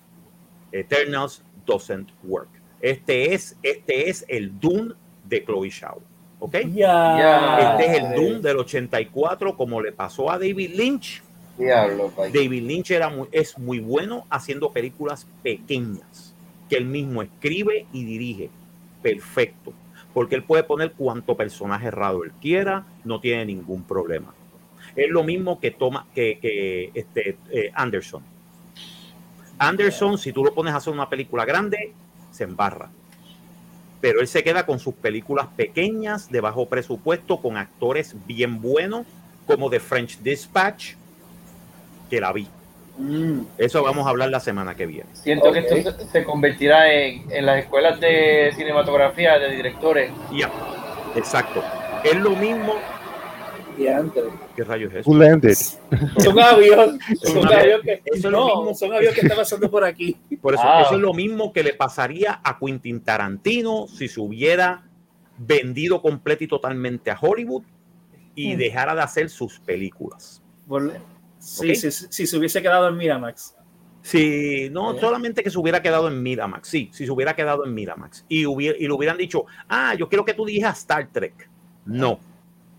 Eternals doesn't work. Este es, este es el Dune de Chloe Zhao. ¿Ok? Ya. Este es el Doom del 84, como le pasó a David Lynch. Diablo. David Lynch era muy, es muy bueno haciendo películas pequeñas, que él mismo escribe y dirige. Perfecto. Porque él puede poner cuanto personaje raro él quiera, no tiene ningún problema. Es lo mismo que toma que, que, este, eh, Anderson. Anderson, si tú lo pones a hacer una película grande, se embarra. Pero él se queda con sus películas pequeñas, de bajo presupuesto, con actores bien buenos, como The French Dispatch, que la vi. Mm. Eso vamos a hablar la semana que viene. Siento que esto se, se convertirá en, en las escuelas de cinematografía de directores. Ya, exacto. Es lo mismo. ¿Qué rayos es eso? Who landed? Son aviones. Son un aviones que, Eso es lo no, mismo. son aviones que están pasando por aquí. Por eso, Ah. eso es lo mismo que le pasaría a Quentin Tarantino si se hubiera vendido completo y totalmente a Hollywood y Mm. dejara de hacer sus películas. Sí, sí, sí, si se hubiese quedado en Miramax. Si no Sí. solamente que se hubiera quedado en Miramax, sí, si se hubiera quedado en Miramax y, hubiera, y le hubieran dicho, ah, yo quiero que tú dirijas Star Trek. No,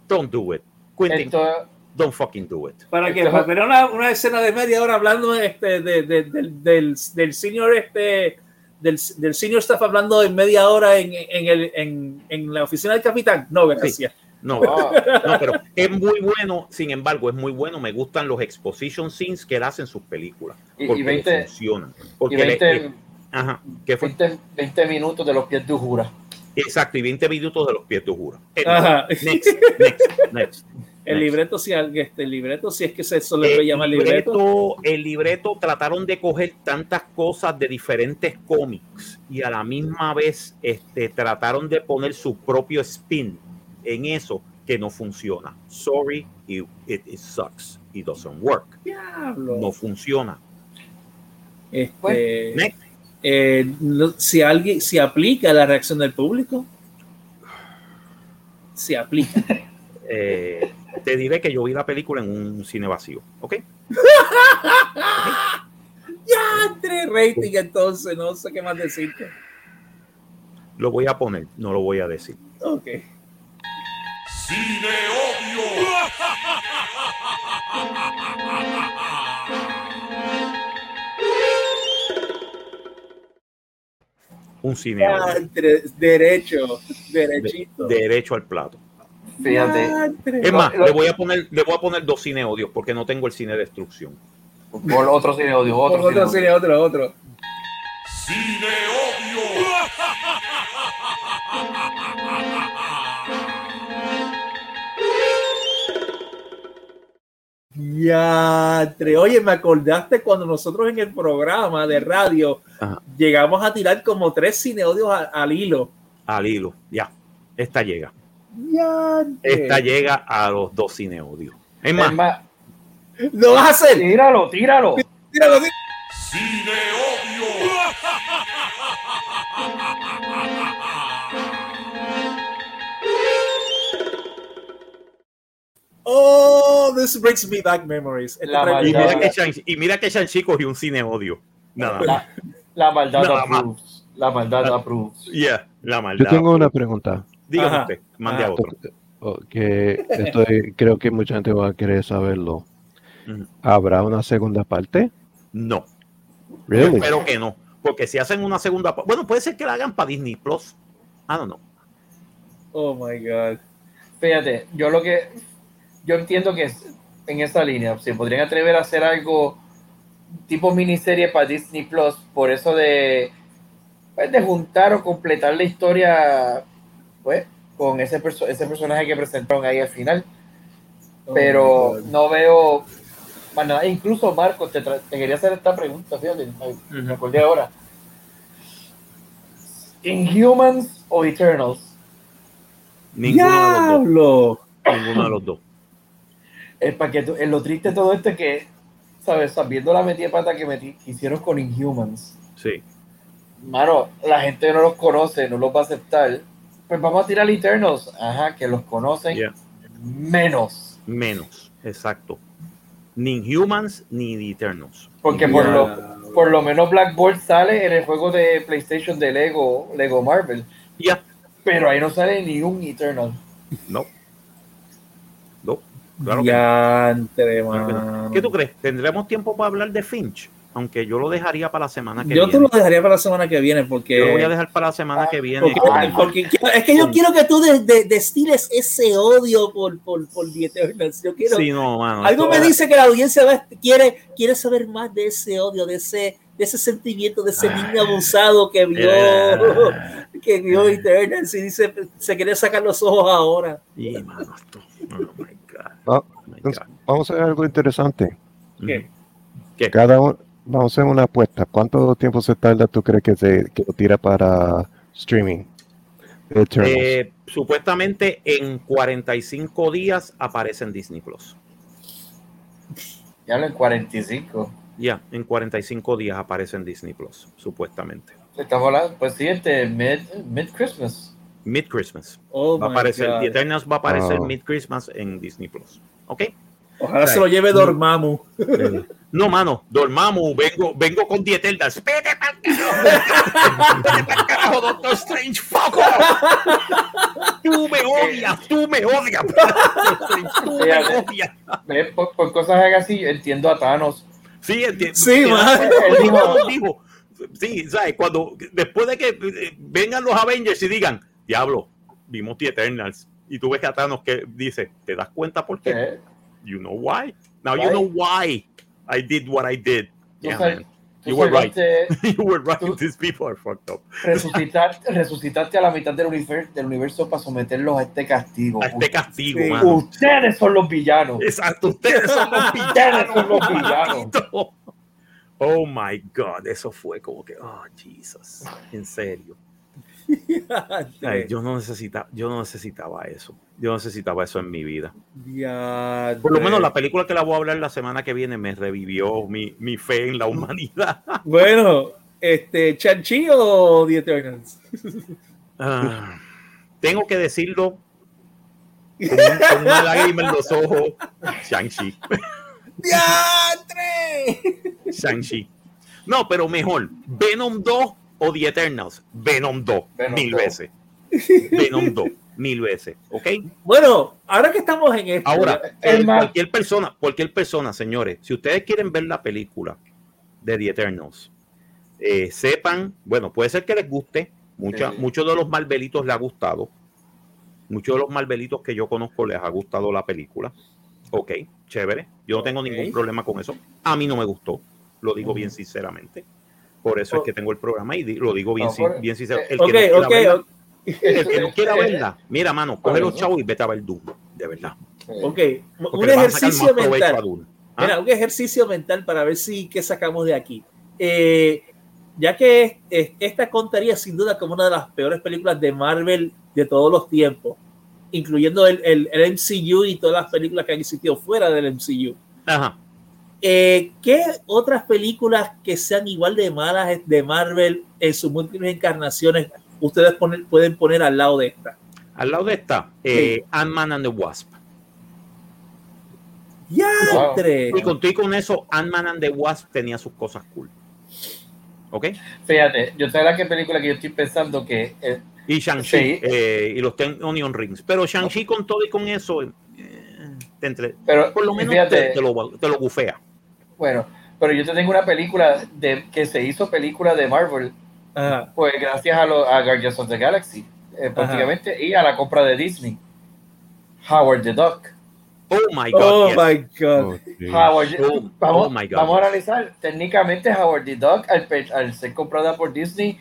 don't do it. Quentin, Esto, don't fucking do it. ¿Para qué? Esto- Para tener una, una escena de media hora hablando este, de, de- del, del, del senior este del, del senior staff hablando en media hora en, en, el, en, en la oficina del capitán. No, gracias. No, ah, no, pero es muy bueno, sin embargo, es muy bueno. Me gustan los exposition scenes que él hace en sus películas. y, Porque y le 20, funcionan. y Porque le- 20, le- ajá, ¿qué fue? 20, 20 minutos de los pies de Ujura. Exacto, y 20 minutos de los pies de juro. Ajá. Next, next, next. El Next. libreto, si, este, el libreto, si es que se eso le el llamar libreto. libreto, el libreto trataron de coger tantas cosas de diferentes cómics y a la misma vez este, trataron de poner su propio spin en eso que no funciona. Sorry, it, it- it sucks. It doesn't work. Diablo. No funciona. Este, Next. Eh, no- si alguien, si aplica la reacción del público, si aplica. Eh, te diré que yo vi la película en un cine vacío. ¿Ok? ya, tres rating entonces, no sé qué más decirte. Lo voy a poner, no lo voy a decir. Ok. Cine Odio. Un cine odio. Ya, tres- derecho, derechito. derecho al plato. Fíjate, Es más, lo- le voy a poner, le voy a poner dos cine odios porque no tengo el cine destrucción. por otro cine odio, otro, otro, cine odio. otro, otro. Cine Odio. Ya, tre- oye, me acordaste cuando nosotros en el programa de radio Ajá. llegamos a tirar como tres cineodios al hilo. Al hilo, ya. Esta llega. Ya, Esta llega a los dos cine odios. Es más, Es más, ¿Lo vas a hacer? tíralo, tíralo. Tíralo, tíralo. Cine Oh, this brings me back memories. Este y mira que Shang- y mira que Shang-Chi cogió un cine odio. Nada más. La, la maldad Nada más. approves. La maldad approves. Yeah, la maldad. Yo tengo una pregunta. Dígame usted, mande a Ajá. otro. Que estoy, creo que mucha gente va a querer saberlo. ¿Habrá una segunda parte? No, yo Really? espero que no. Porque si hacen una segunda, pa- bueno, puede ser que la hagan para Disney Plus. I don't know. Oh my God. Fíjate, yo lo que yo entiendo que en esa línea se podrían atrever a hacer algo tipo miniserie para Disney Plus, por eso de pues, de juntar o completar la historia pues con ese perso- ese personaje que presentaron ahí al final, pero no veo más nada. Incluso Marcos te, quería hacer esta pregunta, fíjate, me acordé ahora. Inhumans o Eternals? Ninguno de los dos. Ninguno de los dos. Es para que tú- eh, lo triste de todo esto es que, ¿sabes? Sabiendo la metida pata que, metí, que hicieron con Inhumans, Sí. mano, la gente no los conoce, no los va a aceptar. Pues vamos a tirar Eternals, ajá, que los conocen Yeah. menos. Menos, exacto. Ni Humans ni The Eternals. Porque por, Ya. lo, por lo menos Blackboard sale en el juego de PlayStation de Lego, Lego Marvel. Ya. Pero ahí no sale ni un Eternal. No. Claro que Diantre, no. ¿Qué tú crees? ¿Tendremos tiempo para hablar de Finch? Aunque yo lo dejaría para la semana que Yo te viene. lo dejaría para la semana que viene porque, Yo lo voy a dejar para la semana Ah, que viene. porque, porque quiero- es que yo quiero que tú de- de- destiles ese odio por, por, por. Yo quiero, Sí, no, mano. algo me dice que la audiencia va- quiere, quiere saber más de ese odio, de ese, de ese sentimiento, de ese niño abusado que vio, Eh. que vio Eternals y dice, se quiere sacar los ojos ahora. Y, mano, esto- Oh entonces, vamos a hacer algo interesante. ¿Qué? ¿Qué? Cada uno, vamos a hacer una apuesta. ¿Cuánto tiempo se tarda tú crees que se que lo tira para streaming? Eh, supuestamente en 45 días aparece en Disney Plus. Ya lo en 45. Ya, en 45 días aparece en Disney Plus, supuestamente. Estamos hablando, pues sí, este mid, mid Christmas. Mid Christmas. Oh Va a my aparecer, God. The Eternals va a aparecer Oh. Mid Christmas en Disney Plus. ¿Ok? Ojalá se lo lleve Dormammu. No, mano, dormamos, vengo, vengo con The Eternals. Vete pa'l carajo. Vete pa'l carajo, Doctor Strange, foco. Tú me odias, tú me odias. Tú me odias. Ve, Por, por cosas así, entiendo a Thanos. Sí, entiendo. Sí, man. Él dijo, dijo, sí, ¿sabes? Cuando, después de que eh, vengan los Avengers y digan, diablo, vimos The Eternals, y tú ves que a Thanos que dice, ¿te das cuenta por qué? eh, You know why? Now Why? you know why I did what I did. Yeah, man. You were right. You were right. Tú- These people are fucked up. resucitaste, resucitaste a la mitad del universo, del universo para someterlos a este castigo. A este castigo, Sí. mano. Ustedes son los villanos. Exacto, ustedes son los Ustedes son los villanos. Oh my God, eso fue como que, oh Jesus, en serio. Ay, yo no necesitaba, yo no necesitaba eso. Yo necesitaba eso en mi vida. Diadre. Por lo menos la película que la voy a hablar la semana que viene me revivió mi, mi fe en la humanidad. Bueno, este, ¿Chanchi o The Eternals? Ah, tengo que decirlo con, con una lágrima en los ojos. Shang-Chi. ¡Diadre! Shang-Chi. No, pero mejor, Venom 2 o The Eternals. Venom 2, Venom mil 2. veces. Venom 2, mil veces. ¿Ok? Bueno, ahora que estamos en esto, Ahora, cualquier persona, cualquier persona, señores, si ustedes quieren ver la película de The Eternals, eh, sepan, bueno, puede ser que les guste, mucha- Sí. muchos de los Marvelitos les ha gustado, muchos de los Marvelitos que yo conozco les ha gustado la película. Ok, chévere, yo no tengo ningún problema con eso. A mí no me gustó, lo digo bien sinceramente. Por eso es que tengo el programa y lo digo bien, sin- por- bien sincero. El que ok, no quiera ok, verla- el que no quiera verla, mira, mano, coge los chavos y vete a ver Doom, de verdad. ok. Porque Un ejercicio mental. ¿Ah? Mira, un ejercicio mental para ver si qué sacamos de aquí. Eh, ya que es- esta contaría sin duda como una de las peores películas de Marvel de todos los tiempos, incluyendo el, el- el MCU y todas las películas que han existido fuera del MCU. Ajá. Eh, ¿Qué otras películas que sean igual de malas de Marvel en sus múltiples encarnaciones ustedes poner- pueden poner al lado de esta? Al lado de esta, eh, Ant-Man and the Wasp. ¡Yantre! Y con, y con eso, Ant-Man and the Wasp tenía sus cosas cool. ¿Ok? Fíjate, yo sé la que película que yo estoy pensando que eh, Y Shang-Chi Sí. eh, y los Ten Onion Rings. Pero Shang-Chi con todo y con eso, eh, te entre- pero por lo menos fíjate, te, te lo, te lo bufea. Bueno, pero yo te tengo una película de que se hizo película de Marvel, Ajá. pues gracias a, lo, a Guardians of the Galaxy, eh, prácticamente, y a la compra de Disney. Howard the Duck. Oh my God. Oh yes. my God. Oh. Howard, Oh, vamos, oh my God. vamos a analizar. Técnicamente, Howard the Duck, al ser comprada por Disney,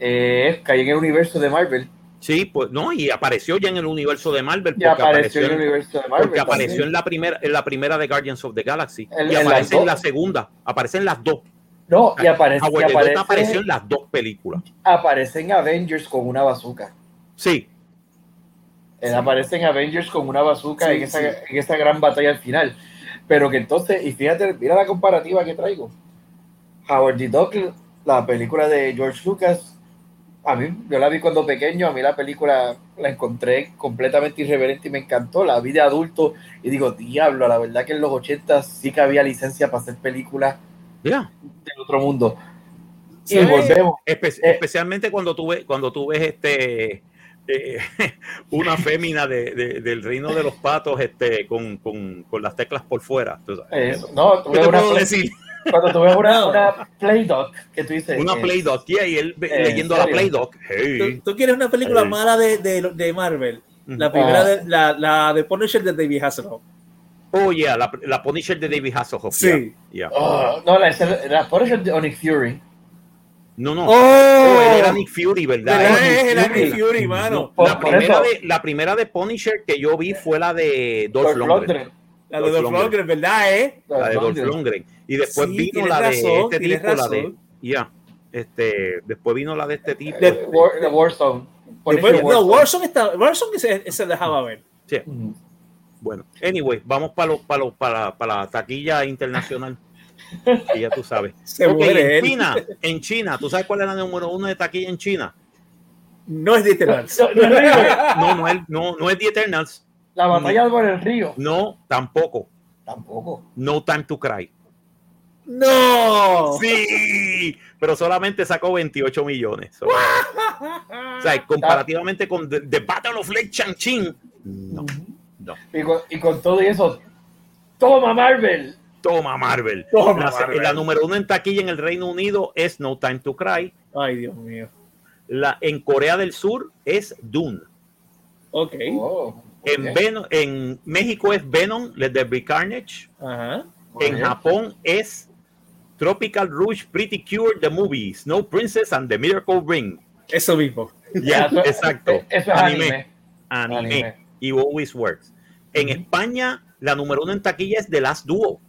eh, cae en el universo de Marvel. Sí, pues no, y apareció ya en el universo de Marvel. Porque apareció en el universo de Marvel. porque apareció en la primera, en la primera de Guardians of the Galaxy. Y en aparece en la segunda. Aparecen las dos. No, y aparece, y aparece, apareció en las dos películas. aparece en Avengers con una bazooka. Sí, Él aparece en Avengers con una bazooka Sí, en, esa, sí. en esa gran batalla al final. Pero que entonces, y fíjate, mira la comparativa que traigo. Howard the Duck, la película de George Lucas, a mí, yo la vi cuando pequeño, a mí la película la encontré completamente irreverente y me encantó. La vi de adulto y digo, diablo, la verdad que en los 80 sí que había licencia para hacer películas ya. del otro mundo. Y ¿Sabes? volvemos. Espe- Eh. especialmente cuando tú ves, cuando tú ves este eh, una fémina de, de- del reino de los patos este con, con, con las teclas por fuera. Tú sabes. eh, no, tú ¿Qué te puedo decir? Cuando tú ves una, una Play Doc que tú dices. Una eh, Play Doh, yeah, y él ¿en leyendo la serio? Play Doh. Hey. ¿Tú, tú quieres una película Hey. mala de, de, de Marvel? La primera, Ah. de, la, la de Punisher de David Hasselhoff. Oh, yeah, la, la Punisher de David Hasselhoff. Sí. yeah, yeah. Oh, no, la, la Punisher de Onyx Fury. No, no. ¡Oh! Oh, él era Nick Fury, ¿verdad? Fury. Nick Fury, mano. Por- la, primera de, la primera de Punisher que yo vi fue la de Dolph Dolph Lundgren. La de Dolph Lundgren, ¿verdad, eh? La de Dolph Lundgren. Y después Sí, vino la de razón, este tienes tipo, la de. razón. Ya. Este, después vino la de este tipo. De- War, de Warzone. Después- no, Warzone. Warzone, está, Warzone se, se dejaba ver. Sí. Bueno, anyway, vamos para los para los para, para la taquilla internacional. que ya tú sabes. Se Ok, muere en él. China, en China, ¿tú sabes cuál es la número uno de taquilla en China? No es de Eternals. No, no, no, no. No, no es, no, no es The Eternals. La batalla por el río. No, tampoco. Tampoco. No Time to Cry. ¡No! Sí, pero solamente sacó 28 millones. O sea, comparativamente con The, The Battle of Lake Changjin, no, no. Y con, y con todo eso, toma Marvel. Toma Marvel. Toma, la, Marvel. la número uno en taquilla en el Reino Unido es No Time to Cry. Ay, Dios mío. La, en Corea del Sur es Dune. Ok. Oh, En. Venom- en México es Venom, Let There Be Carnage. Ajá. En bien. Japón es Tropical Rouge Pretty Cure The Movie, Snow Princess and the Miracle Ring. Eso mismo. Ya, exacto. Eso es anime. Anime. Anime. Y Always Works. En España, la número uno en taquilla es The Last Duo.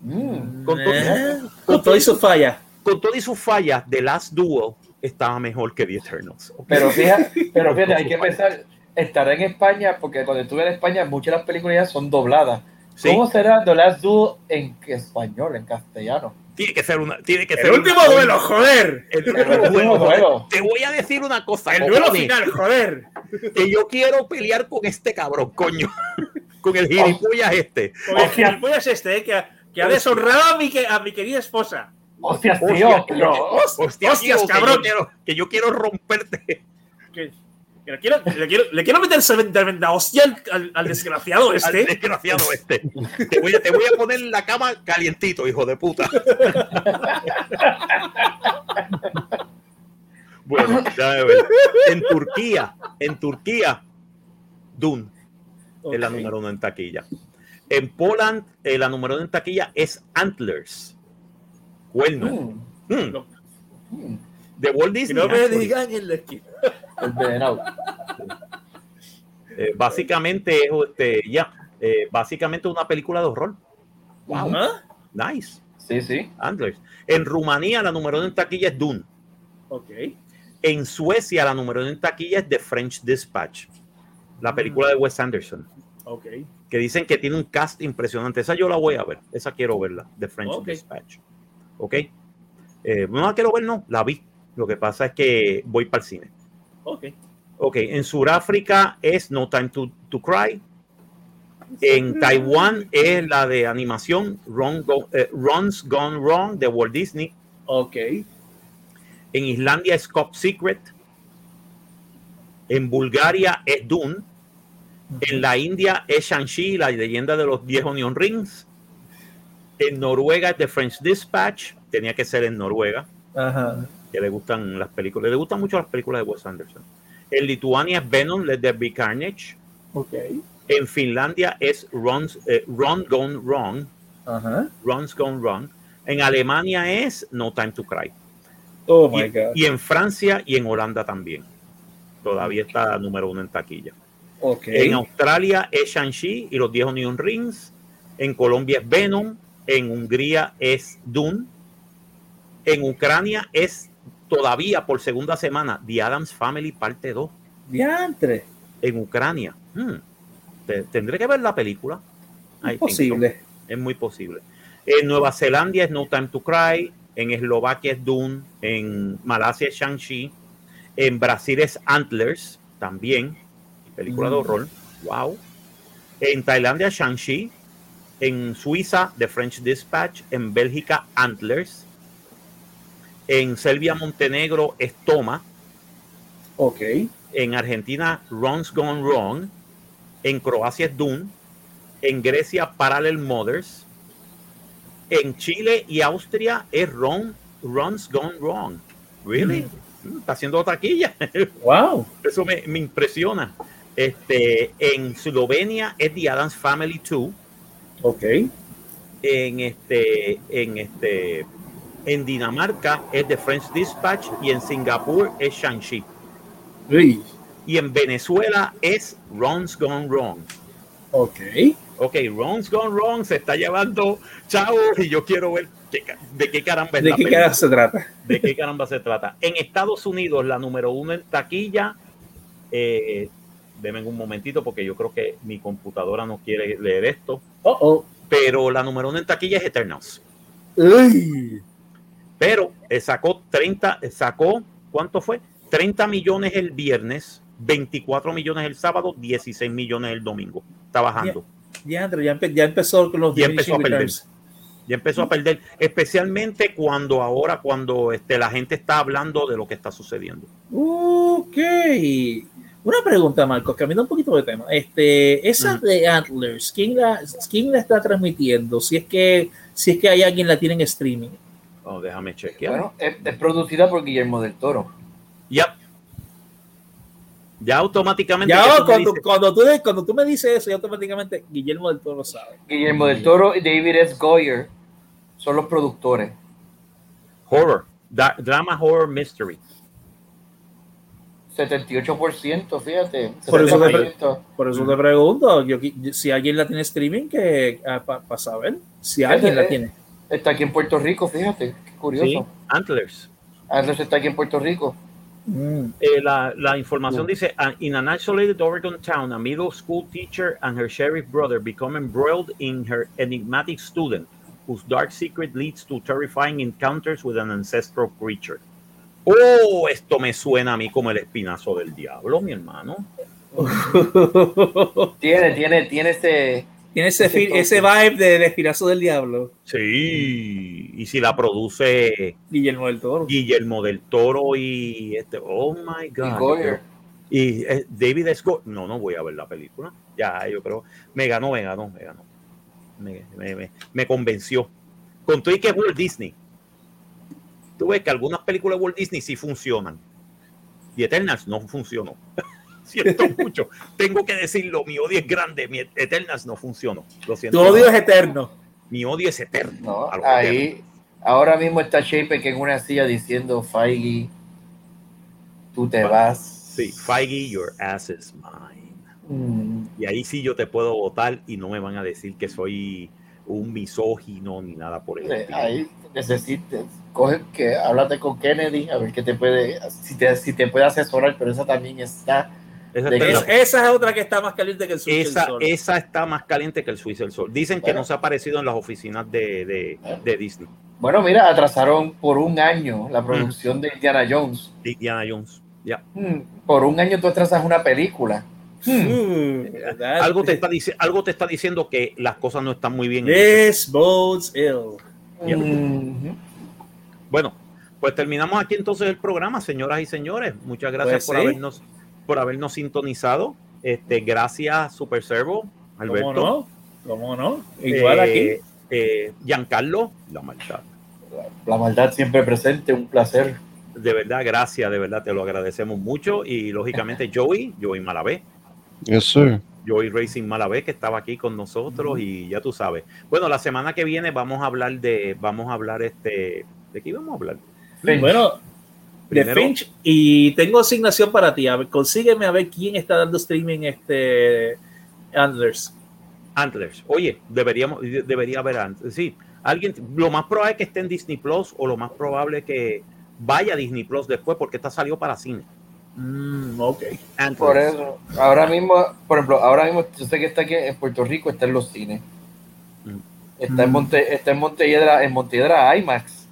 Mm. Con todo- Eh, con todo y su falla. Con todas sus fallas, The Last Duo estaba mejor que The Eternals. Pero fíjate, pero fíjate, hay que pensar, estará en España, porque cuando estuve en España, muchas de las películas ya son dobladas. Sí, ¿Cómo será The Last Duel en español, en castellano? tiene que ser una. Tiene que El ser último una- duelo, joder. El El duelo. Te voy a decir una cosa. El duelo final, joder. Que yo quiero pelear con este cabrón, coño. Con el gilipollas este. Con el gilipollas este, eh, que, que ha deshonrado a mi, que- a mi querida esposa. Tío, Hostias, tío, que cabrón. yo quiero- que yo quiero romperte. Que le, quiero, le, quiero, le quiero meter tremenda hostia al, desgraciado Al este. desgraciado este. Te voy, a, te voy a poner en la cama calientito, hijo de puta. Bueno, déjame ver. En Turquía, en Turquía, Dune es la número uno en taquilla. En Poland, eh, la número uno en taquilla es Antlers. Cuerno. Mm, Mm, mm, de Walt Disney. no me digan en la esquina. Envenenado. Eh, básicamente es este, ya, eh, básicamente una película de horror. Wow, ¿Ah? nice. Sí, sí. En Rumanía, la número uno en taquilla es Dune. Ok. En Suecia, la número uno en taquilla es The French Dispatch, la película de Wes Anderson, Ok. que dicen que tiene un cast impresionante. Esa yo la voy a ver, esa quiero verla, The French. Dispatch. ¿Ok? Eh, no la quiero ver, no, la vi. Lo que pasa es que voy para el cine. Ok. Ok, en Sudáfrica es No Time to, to Cry. En Taiwán es la de animación Go- eh, Ron's Gone Wrong de Walt Disney. Ok. En Islandia es Cop Secret. En Bulgaria es Dune. En la India es Shang-Chi, la leyenda de los 10 Onion Rings. En Noruega es The French Dispatch. Tenía que ser en Noruega, Ajá. Que le gustan las películas. Le gustan mucho las películas de Wes Anderson. En Lituania es Venom, Let There Be Carnage. Ok. En Finlandia es Ron's, eh, Ron Gone Wrong. Ajá. Ron's Gone Wrong. En Alemania es No Time to Cry. Oh Y, my God. y en Francia y en Holanda también. Todavía está número uno en taquilla. Ok. En Australia es Shang-Chi y los 10 Onion Rings. En Colombia es Venom. En Hungría es Dune. En Ucrania es todavía por segunda semana The Adams Family parte 2. Diantre. En Ucrania. Hmm. Te- Tendré que ver la película. So. Posible. Es muy posible. En Nueva Zelanda es No Time to Cry. En Eslovaquia es Dune. En Malasia es Shang-Chi. En Brasil es Antlers, también. Película de Mm. horror. Wow. En Tailandia, Shang-Chi. En Suiza, The French Dispatch. En Bélgica, Antlers. En Serbia, Montenegro, es Toma. Ok. En Argentina, Ron's Gone Wrong. En Croacia es Dune. En Grecia, Parallel Mothers. En Chile y Austria es Ron, Ron's Gone Wrong. Really? Mm, Está haciendo taquilla. Wow. Eso me, me impresiona. Este, en Eslovenia es The Adams Family 2. Ok. En este, en este, en Dinamarca es The French Dispatch y en Singapur es Shang-Chi. Y en Venezuela es Ron's Gone Wrong. Ok. Ok, Ron's Gone Wrong se está llevando chavo y yo quiero ver qué de qué caramba es ¿De la qué película. cara se trata? de qué caramba se trata. En Estados Unidos, la número uno en taquilla, eh, denme un momentito porque yo creo que mi computadora no quiere leer esto, Oh, oh. pero la número uno en taquilla es Eternals. Uy. Pero eh, sacó 30, eh, sacó, ¿cuánto fue? 30 millones el viernes, 24 millones el sábado, 16 millones el domingo. Está bajando. Ya, empe- ya empezó con los Ya empezó a perder. Ya empezó a perder, especialmente cuando ahora, cuando este, la gente está hablando de lo que está sucediendo. Ok. Una pregunta, Marcos, cambiando un poquito de tema. Este, esa de Antlers, ¿quién la, ¿quién la está transmitiendo? Si es que, si es que hay alguien la tiene en streaming. Oh, déjame chequear. Bueno, es, es producida por Guillermo del Toro. Ya. Ya automáticamente. Ya tú cuando, dices- cuando, tú, cuando tú me dices eso, ya automáticamente Guillermo del Toro sabe. Guillermo del Toro y David S. Goyer son los productores. Horror, da- drama, horror, mystery. 78%, fíjate. Por eso me 70%. Por eso te pregunto, yo, si alguien la tiene streaming, que para saber si alguien la tiene. Está aquí en Puerto Rico, fíjate. Qué curioso. Sí, Antlers. Andrés está aquí en Puerto Rico. Mm. Eh, la, la información dice, "Uh, in an isolated Oregon town, a middle school teacher and her sheriff brother become embroiled in her enigmatic student, whose dark secret leads to terrifying encounters with an ancestral creature. Oh, esto me suena a mí como el espinazo del diablo, mi hermano. Tiene, tiene, tiene ese. Tiene ese, Ese vibe de, Espinazo del Diablo, Sí, y si la produce Guillermo del Toro. Guillermo del Toro y este, oh my y God. Goyer. Y eh, David Scott, no, no voy a ver la película. Ya, yo creo, me ganó, me ganó, me ganó. Me, me, me- me convenció. Con todo y que es Walt Disney. Tú ves que algunas películas de Walt Disney sí funcionan. Y Eternals no funcionó. Siento mucho. Tengo que decirlo, mi odio es grande. Mi Eternals no funcionó. Lo siento. Tu odio es eterno. Mi odio es eterno. No, ahí. eternos. Ahora mismo está Shape que en una silla diciendo, Feige, tú te vas. Sí, Feige, your ass is mine. Mm, Y ahí sí yo te puedo votar y no me van a decir que soy un misógino ni nada por el eh, estilo. ahí necesitas. Coge que háblate con Kennedy a ver qué te puede, si te, si te puede asesorar, pero esa también está. Esa, de Es- esa es otra que está más caliente que el del esa, Sol. esa está más caliente que el Suiza del Sol. Dicen que Bueno. no se ha aparecido en las oficinas de, de- de Disney. Bueno, mira, atrasaron por un año la producción de Indiana Jones. de Indiana Jones. Ya. Mm, por un año tú atrasas una película. Mm, Mm. Algo, te está algo te está diciendo que las cosas no están muy bien. This bodes ill. Ya. mm, Bueno, pues terminamos aquí entonces el programa, señoras y señores. Muchas gracias Pues por sí. habernos por habernos sintonizado. Este, gracias Super Servo, Alberto. ¿Cómo no? ¿Cómo no? Igual aquí. Eh, eh, Giancarlo, la maldad. La maldad siempre presente, un placer. De verdad, gracias, de verdad te lo agradecemos mucho. Y lógicamente Joey, Joey Malavé, Yes, sir. Joey Racing Malavé, que estaba aquí con nosotros y ya tú sabes. Bueno, la semana que viene vamos a hablar de, vamos a hablar este, ¿de qué vamos a hablar? Finch. Bueno, de Finch. Y tengo asignación para ti. A ver, consígueme a ver quién está dando streaming este Antlers. Antlers. Oye, deberíamos, debería haber antes. Sí, alguien, lo más probable es que esté en Disney Plus o lo más probable es que vaya a Disney Plus después porque esta salió para cine. Mm, ok. Antlers. Por eso, ahora mismo, por ejemplo, ahora mismo yo sé que está aquí en Puerto Rico, está en los cines. Mm. Está en Mm. Monte, está en Montelledra, en Montelledra IMAX.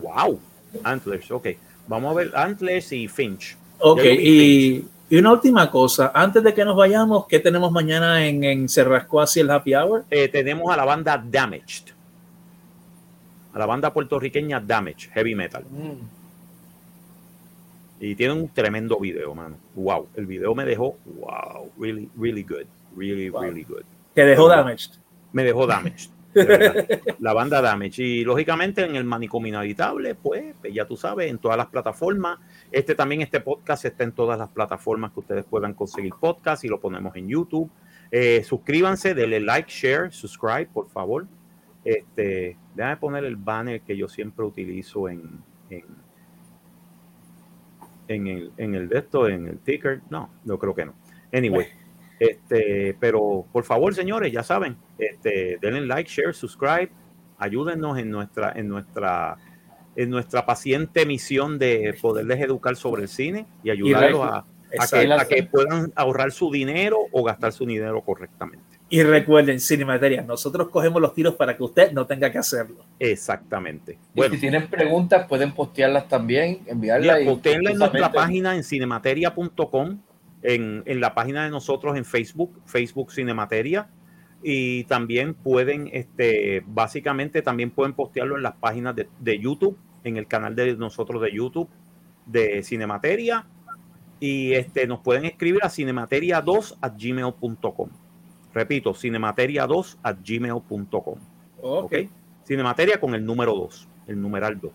Wow. Antlers, ok. Vamos a ver Antlers y Finch. Ok, y, una última cosa. Antes de que nos vayamos, ¿qué tenemos mañana en, en Cerrasco hacia el Happy Hour? Eh, tenemos a la banda Damaged. A la banda puertorriqueña Damaged, Heavy Metal. Mm. Y tiene un tremendo video, mano. Wow. El video me dejó, wow, really, really good. Really, Wow. really good. Que dejó damaged. Me dejó Damaged. La banda Damaged. Y lógicamente en el manicomio inhabitable, pues, pues, ya tú sabes, en todas las plataformas. Este también, este podcast está en todas las plataformas que ustedes puedan conseguir podcast y lo ponemos en YouTube. Eh, suscríbanse, denle like, share, subscribe, por favor. Este, déjame poner el banner que yo siempre utilizo en, en, en el, en el de esto, en el ticker. No, no creo que no. Anyway, este, pero por favor, señores, ya saben, este, denle like, share, subscribe, ayúdennos en nuestra, en nuestra, en nuestra paciente misión de poderles educar sobre el cine y ayudarlos a, a que, a que puedan ahorrar su dinero o gastar su dinero correctamente. Y recuerden, Cinemateria, nosotros cogemos los tiros para que usted no tenga que hacerlo. Exactamente. Y Bueno, si tienen preguntas, pueden postearlas también, enviarlas. Mira, y postéenla en nuestra página en cinemateria.com, en, en la página de nosotros en Facebook, Facebook Cinemateria, y también pueden, este, básicamente también pueden postearlo en las páginas de, de YouTube, en el canal de nosotros de YouTube de Cinemateria, y este, nos pueden escribir a cinemateria2 at gmail.com. Repito, cinemateria2 at gmail.com. Ok. ¿ok? Cinemateria con el número 2, el numeral 2.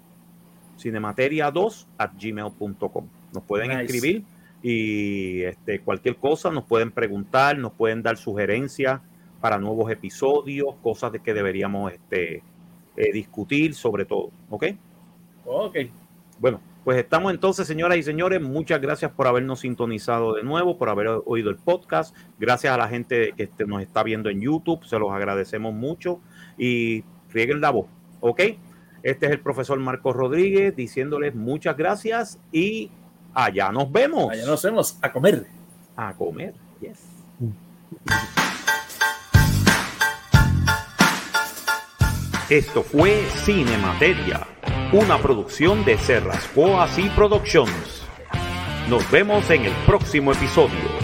Cinemateria2 at gmail.com. Nos pueden Nice. escribir y este, cualquier cosa nos pueden preguntar, nos pueden dar sugerencias para nuevos episodios, cosas de que deberíamos este, eh, discutir sobre todo. ¿Ok? Ok. Bueno, pues estamos entonces, señoras y señores. Muchas gracias por habernos sintonizado de nuevo, por haber oído el podcast. Gracias a la gente que este- nos está viendo en YouTube. Se los agradecemos mucho. Y rieguen la voz. ¿Ok? Este es el profesor Marcos Rodríguez diciéndoles muchas gracias y allá nos vemos. Allá nos vemos a comer. A comer. Yes. Esto fue Cinemateria, una producción de Serrascoa y Productions. Nos vemos en el próximo episodio.